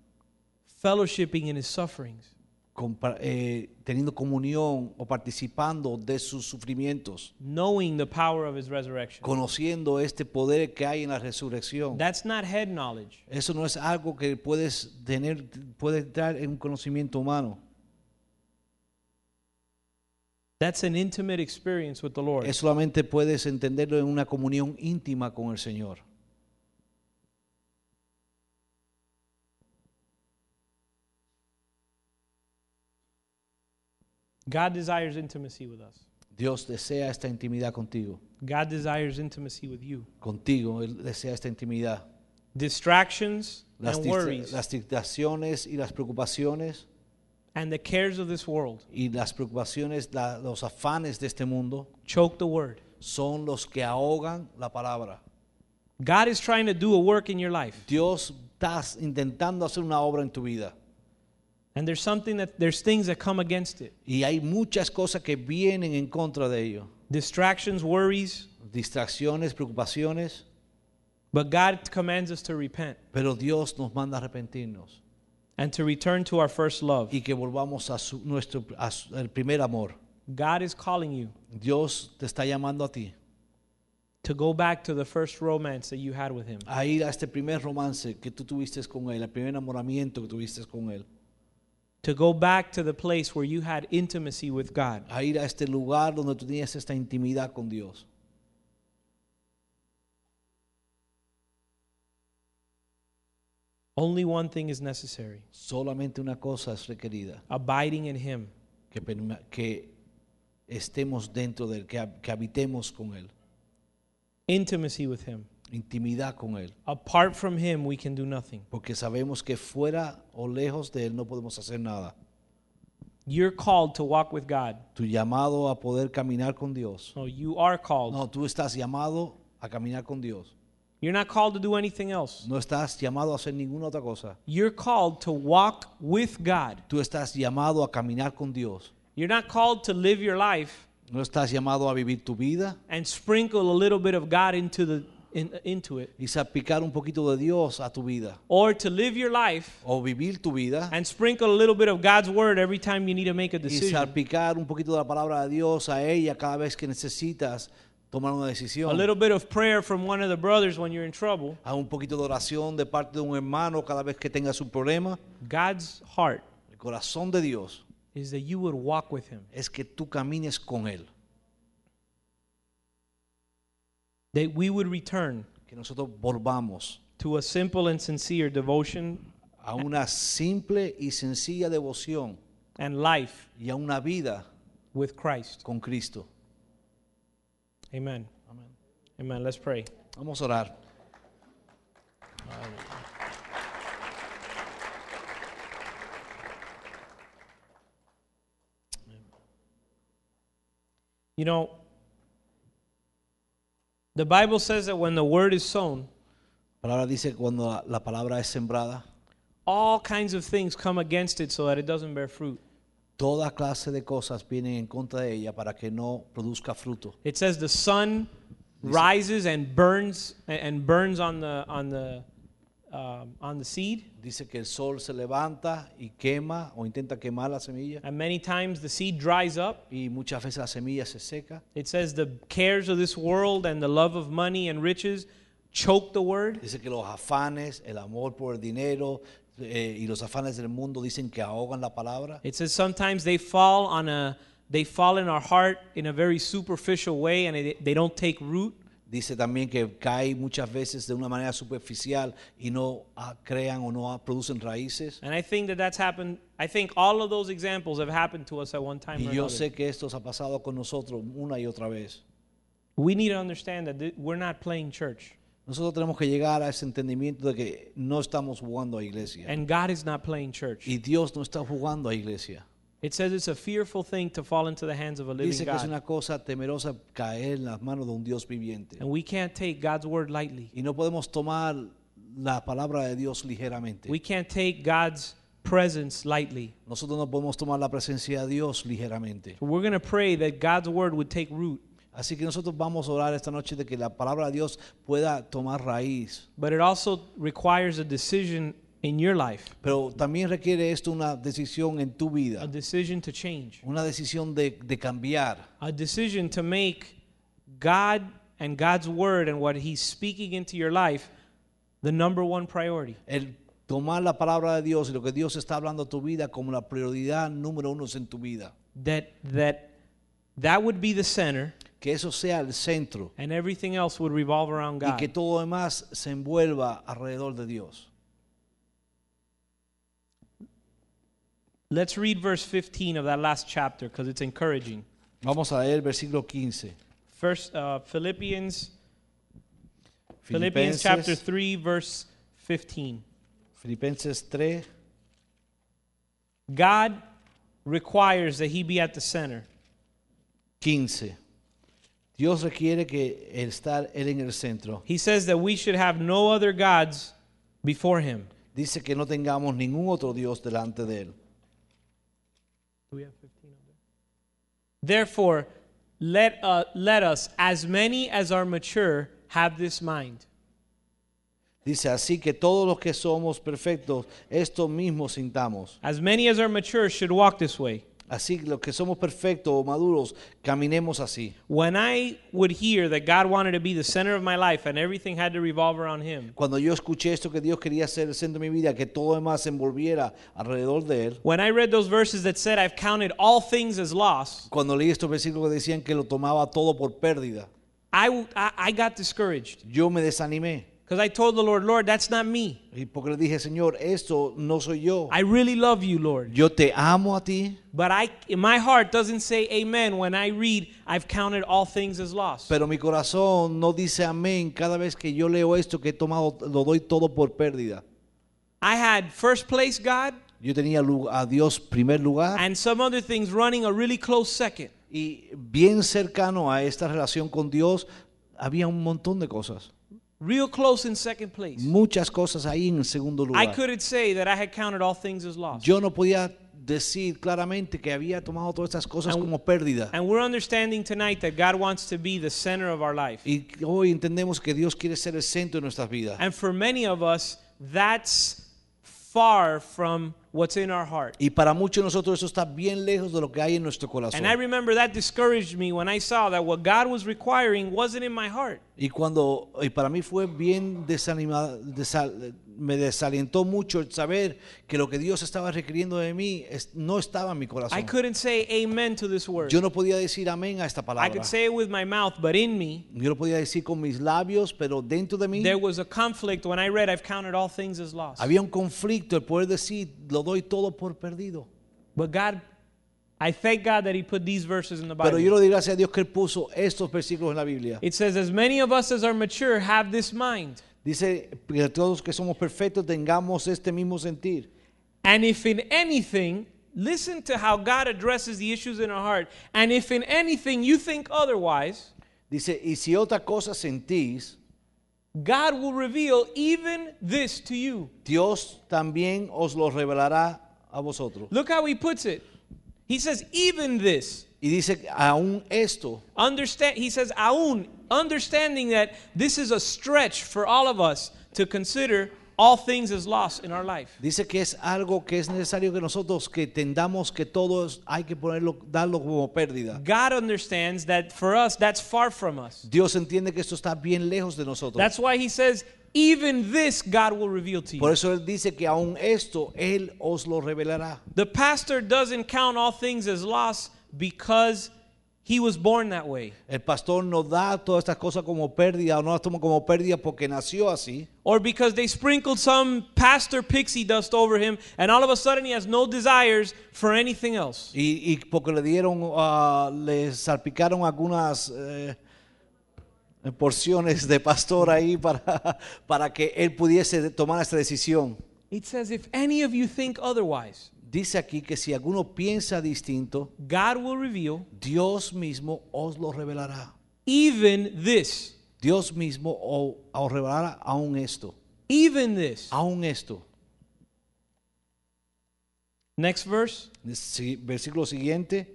A: Fellowshipping in his sufferings,
B: compa- eh, teniendo comunión o participando de sus sufrimientos.
A: knowing the power of his resurrection.
B: Conociendo este poder que hay en la resurrección.
A: That's not head knowledge.
B: Eso no es algo que puedes tener, puedes entrar en un conocimiento humano.
A: That's an intimate experience with the Lord.
B: Es solamente puedes entenderlo en una comunión íntima con el Señor.
A: God desires intimacy with us.
B: Dios desea esta intimidad contigo.
A: God desires intimacy with you.
B: Contigo, Él desea esta intimidad.
A: Distractions
B: Las,
A: and worries
B: las distracciones y las preocupaciones
A: and the cares of this world
B: y las preocupaciones, la- los afanes de este mundo
A: choke the word.
B: son los que ahogan la palabra.
A: God is trying to do a work in your life.
B: Dios está intentando hacer una obra en tu vida.
A: And there's something that there's things that come against it.
B: Y hay muchas cosas que vienen en contra de ello.
A: Distractions, worries,
B: Distracciones, preocupaciones.
A: but God commands us to repent
B: Pero Dios nos manda a arrepentirnos.
A: and to return to our first love.
B: Y que volvamos a su, nuestro a su- el primer amor.
A: God is calling you
B: Dios te está llamando a ti.
A: to go back to the first romance that you had with him.
B: A ir a este primer romance que tú tuviste con Él. El primer enamoramiento que tuviste con Él.
A: To go back to the place where you had intimacy with God.
B: A ir a este lugar donde tú tenías esta intimidad con Dios.
A: Only one thing is necessary
B: Solamente una cosa es requerida.
A: abiding in him.
B: que, que estemos dentro de él, que, que habitemos con él,
A: intimacy with him.
B: Intimidad con él,
A: Apart from him, we can do nothing.
B: porque sabemos que fuera o lejos de él no podemos hacer nada.
A: You're called to walk with God.
B: Tu llamado a poder caminar con Dios.
A: No, you are called.
B: No, tú estás llamado a caminar con Dios.
A: You're not called to do anything else.
B: No estás llamado a hacer ninguna otra cosa.
A: You're called to walk with God.
B: Tú estás llamado a caminar con Dios.
A: You're not called to live your life
B: No estás llamado a vivir tu vida
A: and sprinkle a little bit of God into the in, into it,
B: y salpicar un poquito de Dios a tu vida.
A: or to live your life
B: O vivir tu vida
A: and sprinkle a little bit of God's word every time you need to make a
B: y
A: decision.
B: salpicar un poquito de la palabra de Dios a ella cada vez que necesitas tomar una decisión.
A: Little bit of prayer from one of the brothers when you're in trouble.
B: un poquito de oración de parte de un hermano cada vez que tengas un problema.
A: God's heart
B: El corazón de Dios
A: is that you would walk with him.
B: es que tú camines con Él,
A: That we would return
B: que nosotros volvamos
A: to a simple and sincere devotion
B: a una simple y sencilla devoción
A: and life
B: y a una vida
A: with Christ.
B: con Cristo.
A: Amen. Amen. Amen. Let's pray.
B: Vamos a orar.
A: You know, the Bible says that when the word is sown,
B: La palabra dice cuando la, la palabra es sembrada,
A: all kinds of things come against it so that it doesn't bear fruit.
B: toda clase de cosas vienen en contra de ella para que no produzca fruto.
A: It says the sun rises and burns and burns on the on the um, on the seed,
B: Dice que el sol se levanta y quema o intenta quemar la semilla
A: and many times the seed dries up.
B: y muchas veces la semilla se seca.
A: It says the cares of this world and the love of money and riches choke the word.
B: Dice que los afanes, el amor por el dinero eh, y los afanes del mundo dicen que ahogan la palabra.
A: It says sometimes they fall on a they fall in our heart in a very superficial way and it, they don't take root.
B: Dice también que cae muchas veces de una manera superficial y no ah, crean o no ah, producen raíces.
A: And I think that that's happened. I think all of those examples have happened to us at one time
B: Y
A: or
B: yo
A: another.
B: sé que esto ha pasado con nosotros una y otra vez.
A: We need to understand that th- we're not playing church,
B: Nosotros tenemos que llegar a ese entendimiento de que no estamos jugando a iglesia.
A: and God is not playing church.
B: Y Dios no está jugando a iglesia.
A: It says it's a fearful thing to fall into the hands of a living
B: Dice que es
A: God,
B: una cosa temerosa caer en las manos de un Dios viviente.
A: and we can't take God's word lightly.
B: Y no podemos tomar la palabra de Dios ligeramente.
A: We can't take God's presence lightly.
B: Nosotros no podemos tomar la presencia de Dios ligeramente.
A: So we're going to pray that God's word would take root,
B: Así que nosotros vamos a orar esta noche de que la palabra de Dios pueda tomar raíz.
A: but it also requires a decision in your life,
B: Pero también requiere esto una decisión en tu vida.
A: a decision to change,
B: Una decisión de, de cambiar.
A: a decision to make God and God's word and what He's speaking into your life the number one priority.
B: El tomar la palabra de Dios y lo que Dios está hablando a tu vida como la prioridad número uno en tu vida.
A: That that that would be the center,
B: Que eso sea el centro.
A: and everything else would revolve around God.
B: Y que todo demás se envuelva alrededor de Dios.
A: Let's read verse 15 of that last chapter because it's encouraging.
B: Vamos a leer el versículo 15.
A: First, uh, Philippians, Philippians chapter 3, verse 15.
B: Filipenses 3,
A: God requires that He be at the center.
B: 15. Dios requiere que estar Él en el centro.
A: He says that we should have no other gods before him.
B: Dice que no tengamos ningún otro Dios delante de Él.
A: Do we have 15 of them? Therefore, let, uh, let us, as many as are mature, have this mind.
B: Dice así que todos los que somos perfectos, esto mismo sintamos.
A: As many as are mature should walk this way.
B: Así los que somos perfectos o maduros, caminemos así.
A: When I would hear that God wanted to be the center of my life and everything had to revolve around Him,
B: Cuando yo escuché esto que Dios quería ser el centro de mi vida, que todo demás se envolviera alrededor de Él,
A: when I read those verses that said, I've counted all things as loss,
B: cuando leí estos versículos que decían que lo tomaba todo por pérdida,
A: I, I, I got discouraged
B: yo me desanimé.
A: Because I told the Lord, Lord, that's not me.
B: Y porque le dije, Señor, esto no soy yo.
A: I really love you, Lord.
B: Yo te amo a ti,
A: But I, my heart doesn't say amen when I read, I've counted all things as loss.
B: pero mi corazón no dice amén cada vez que yo leo esto que he tomado, lo doy todo por pérdida.
A: I had first place God
B: Yo tenía a Dios primer lugar
A: and some other things running a really close second.
B: y bien cercano a esta relación con Dios había un montón de cosas.
A: Real close in second place.
B: Muchas cosas ahí en el segundo
A: I couldn't say that I had counted all things as lost.
B: Yo no podía decir claramente que había tomado todas estas cosas
A: And-
B: como pérdida.
A: And we're understanding tonight that God wants to be the center of our life.
B: Y hoy entendemos que Dios quiere ser el centro de nuestras vidas.
A: And for many of us, that's far from what's in our heart.
B: Y para muchos de nosotros eso está bien lejos de lo que hay en nuestro corazón.
A: And I remember that discouraged me when I saw that what God was requiring wasn't in my heart.
B: Y cuando y para mí fue bien desanimado, desal- me desalentó mucho el saber que lo que Dios estaba requiriendo de mí es- no estaba en mi
A: I
B: corazón.
A: couldn't say amen to this word.
B: Yo no podía decir amén a esta
A: I
B: palabra.
A: could say it with my mouth, but in me,
B: Yo lo podía decir con mis labios, pero dentro de mí
A: there was a conflict when I read, I've counted all things as lost.
B: había un conflicto, el poder decir, lo doy todo por perdido.
A: But God, I thank God that He put these verses in the Bible.
B: Pero yo le doy gracias a Dios que Él puso estos versículos en la Biblia.
A: It says, As many of us as are mature have this mind.
B: Dice que todos que somos perfectos tengamos este mismo sentir.
A: And if in anything, listen to how God addresses the issues in our heart. And if in anything you think otherwise,
B: Dice, y si otra cosa sentís,
A: God will reveal even this to you.
B: Dios también os lo revelará a vosotros.
A: Look how he puts it. He says, even this.
B: Y dice, aún esto,
A: Understand, he says, aún, understanding that this is a stretch for all of us to consider all things is lost in our life.
B: dice que es algo que es necesario que nosotros que entendamos que todos hay que ponerlo, darlo como pérdida.
A: God understands that for us, that's far from us.
B: Dios entiende que esto está bien lejos de nosotros.
A: That's why he says, even this God will reveal to you.
B: Por eso Él dice que aún esto Él os lo revelará.
A: The pastor doesn't count all things as lost because he was born that way.
B: El pastor no da todas estas cosas como pérdida o no las toma como pérdida porque nació así.
A: Or because they sprinkled some pastor pixie dust over him and all of a sudden he has no desires for anything else.
B: Y, y porque le dieron, ah, le salpicaron algunas eh, porciones de pastor ahí para, para que él pudiese tomar esta decisión.
A: It says, if any of you think otherwise,
B: Dice aquí que si alguno piensa distinto,
A: God will reveal
B: Dios mismo os lo revelará.
A: even this.
B: Dios mismo os revelará aún esto.
A: Even this.
B: Aún esto.
A: Next verse.
B: Sí, Versículo siguiente.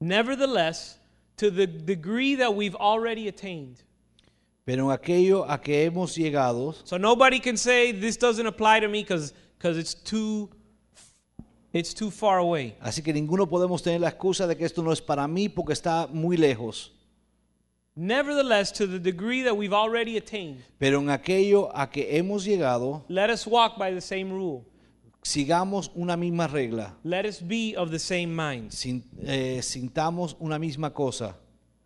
A: Nevertheless, to the degree that we've already attained.
B: Pero en aquello a que hemos llegado,
A: So nobody can say this doesn't apply to me because it's too it's too far away.
B: así que ninguno podemos tener la excusa de que esto no es para mí porque está muy lejos.
A: Nevertheless, to the degree that we've already attained,
B: Pero en aquello a que hemos llegado,
A: let us walk by the same rule.
B: sigamos una misma regla,
A: Let us be of the same mind.
B: sin- eh, sintamos una misma cosa.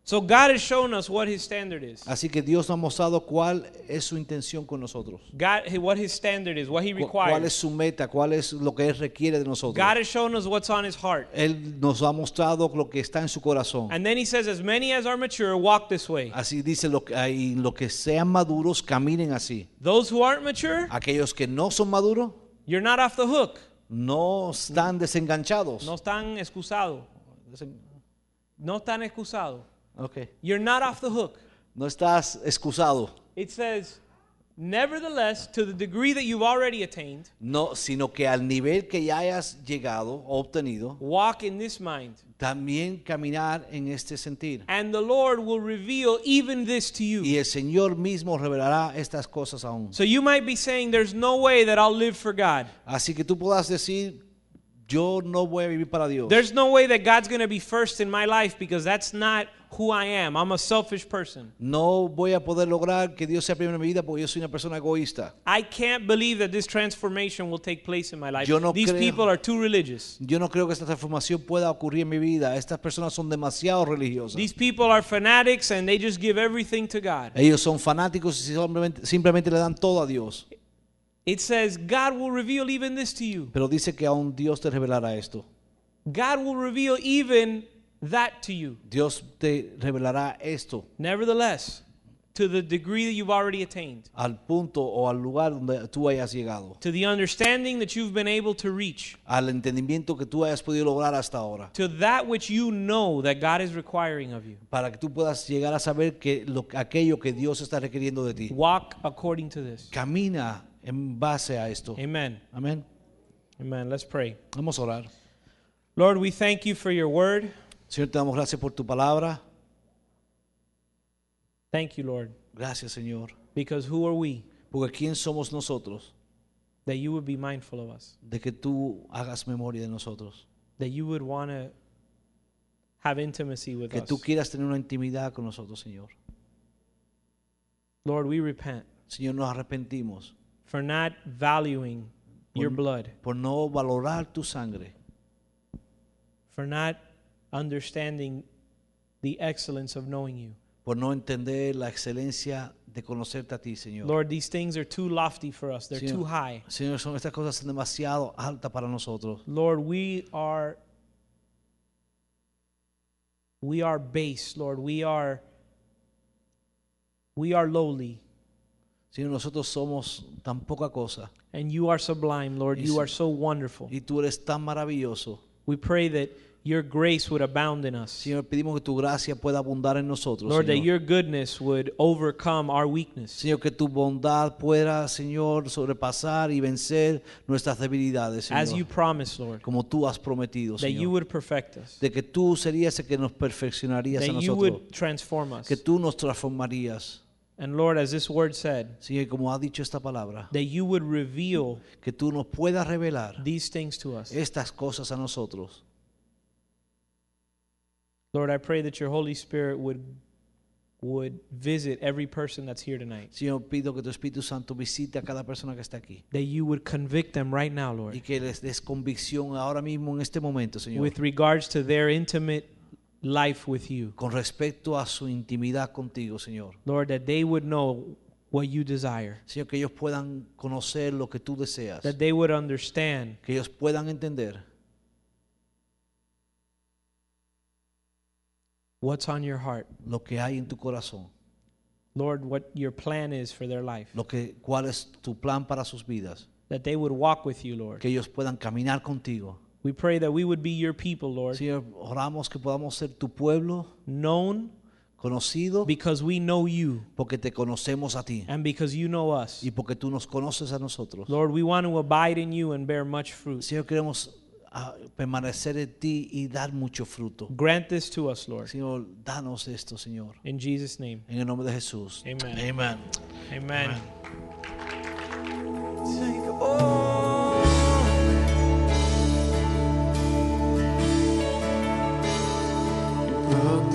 A: So God has shown us what his standard is.
B: Así que Dios nos ha mostrado cuál es su intención con nosotros,
A: God what his standard is, what he
B: cu- cuál es
A: requires.
B: su meta, cuál es lo que Él requiere de nosotros.
A: God has shown us what's on his heart.
B: Él nos ha mostrado lo que está en su corazón.
A: And then he says, as many as are mature, walk this way.
B: Así dice, lo que, y lo que sean maduros, caminen así.
A: Those who aren't mature,
B: Aquellos que no son maduros,
A: you're not off the hook.
B: no están desenganchados.
A: No están excusados. No están excusados.
B: Ok.
A: You're not off the hook.
B: No estás excusado.
A: It says, Nevertheless, to the degree that you've already attained,
B: No, sino que al nivel que ya hayas llegado o obtenido,
A: walk in this mind.
B: también caminar en este sentir.
A: And the Lord will reveal even this to you.
B: Y el Señor mismo revelará estas cosas aún.
A: So you might be saying, There's no way that I'll live for God.
B: Así que tú puedas decir, yo no voy a vivir para Dios.
A: There's no way that God's going to be first in my life because that's not who I am. I'm a selfish person.
B: No voy a poder lograr que Dios sea primero en mi vida porque yo soy una persona egoísta.
A: I can't believe that this transformation will take place in my life.
B: Yo no
A: These
B: creo-
A: people are too religious.
B: Yo no creo que esta transformación pueda ocurrir en mi vida. Estas personas son demasiado religiosas.
A: These people are fanatics and they just give everything to God.
B: Ellos son fanáticos y simplemente, simplemente le dan todo a Dios.
A: It says God will reveal even this to you.
B: Pero dice que aún Dios te revelará esto.
A: God will reveal even that to you.
B: Dios te revelará esto
A: Nevertheless, to the degree that you've already attained,
B: al punto o al lugar donde tú hayas llegado.
A: to the understanding that you've been able to reach,
B: Al entendimiento que tú hayas podido lograr hasta ahora.
A: to that which you know that God is requiring of you.
B: Para que tú puedas llegar a saber que lo, aquello que Dios está requiriendo de ti.
A: Walk according to this.
B: Camina en base a esto.
A: Amen.
B: Amén.
A: Amen. Let's pray.
B: Vamos a orar.
A: Lord, we thank you for your word.
B: Señor, te damos gracias por tu palabra.
A: Thank you, Lord,
B: Gracias, Señor.
A: because who are we
B: Porque quién somos nosotros
A: that you would be mindful of us,
B: de que tú hagas memoria de nosotros.
A: that you would want to have intimacy with
B: Que
A: us.
B: tú quieras tener una intimidad con nosotros, Señor.
A: Lord, we repent
B: Señor, nos arrepentimos
A: for not valuing your blood,
B: por no valorar tu sangre,
A: for not understanding the excellence of knowing you.
B: por no entender la excelencia de conocerte a ti, Señor.
A: Lord, these things are too lofty for us. They're
B: Señor.
A: too high.
B: Señor, son estas cosas demasiado altas para nosotros.
A: Lord, we are we are base, Lord. We are we are lowly.
B: Señor, nosotros somos tan poca cosa
A: And you are sublime, Lord. You are so wonderful.
B: y tú eres tan maravilloso.
A: We pray that your grace would abound in us.
B: Señor, pedimos que tu gracia pueda abundar en nosotros.
A: Lord, that
B: Señor.
A: your goodness would overcome our weakness.
B: Señor, que tu bondad pueda, Señor, sobrepasar y vencer nuestras debilidades,
A: As you
B: Señor.
A: promised, Lord,
B: Como tú has prometido,
A: that you
B: Señor.
A: would perfect us,
B: De que tú serías el que nos perfeccionarías a
A: that you
B: nosotros.
A: would transform us.
B: Que tú nos transformarías.
A: And Lord, as this word said,
B: Señor, como ha dicho esta palabra.
A: that you would reveal
B: Que tú nos puedas revelar
A: these things to us.
B: estas cosas a nosotros.
A: Lord, I pray that your Holy Spirit would would visit every person that's here tonight.
B: Señor, pido que tu Espíritu Santo visite a cada persona que está aquí.
A: That you would convict them right now,
B: Y
A: Lord,
B: que les des convicción ahora mismo en este momento, Señor.
A: with regards to their intimate life with you.
B: con respecto a su intimidad contigo, Señor.
A: Lord, that they would know what you desire.
B: Señor, que ellos puedan conocer lo que tú deseas.
A: That they would understand
B: Que ellos puedan entender
A: what's on your heart.
B: lo que hay en tu corazón.
A: Lord, what your plan is for their life.
B: Lo que, cuál es tu plan para sus vidas.
A: That they would walk with you, Lord.
B: Que ellos puedan caminar contigo.
A: We pray that we would be your people, Lord,
B: Señor, oramos que podamos ser tu pueblo
A: known
B: conocido
A: because we know you
B: porque te conocemos a ti
A: and because you know us.
B: y porque tú nos conoces a nosotros.
A: Lord, we want to abide in you and bear much fruit.
B: Señor, queremos ah, permanecer en ti y dar mucho fruto.
A: Grant this to us, Lord.
B: Señor, danos esto, Señor.
A: In Jesus' name.
B: En el nombre de Jesús.
A: Amen.
B: Amen.
A: Amen.
B: Amen. world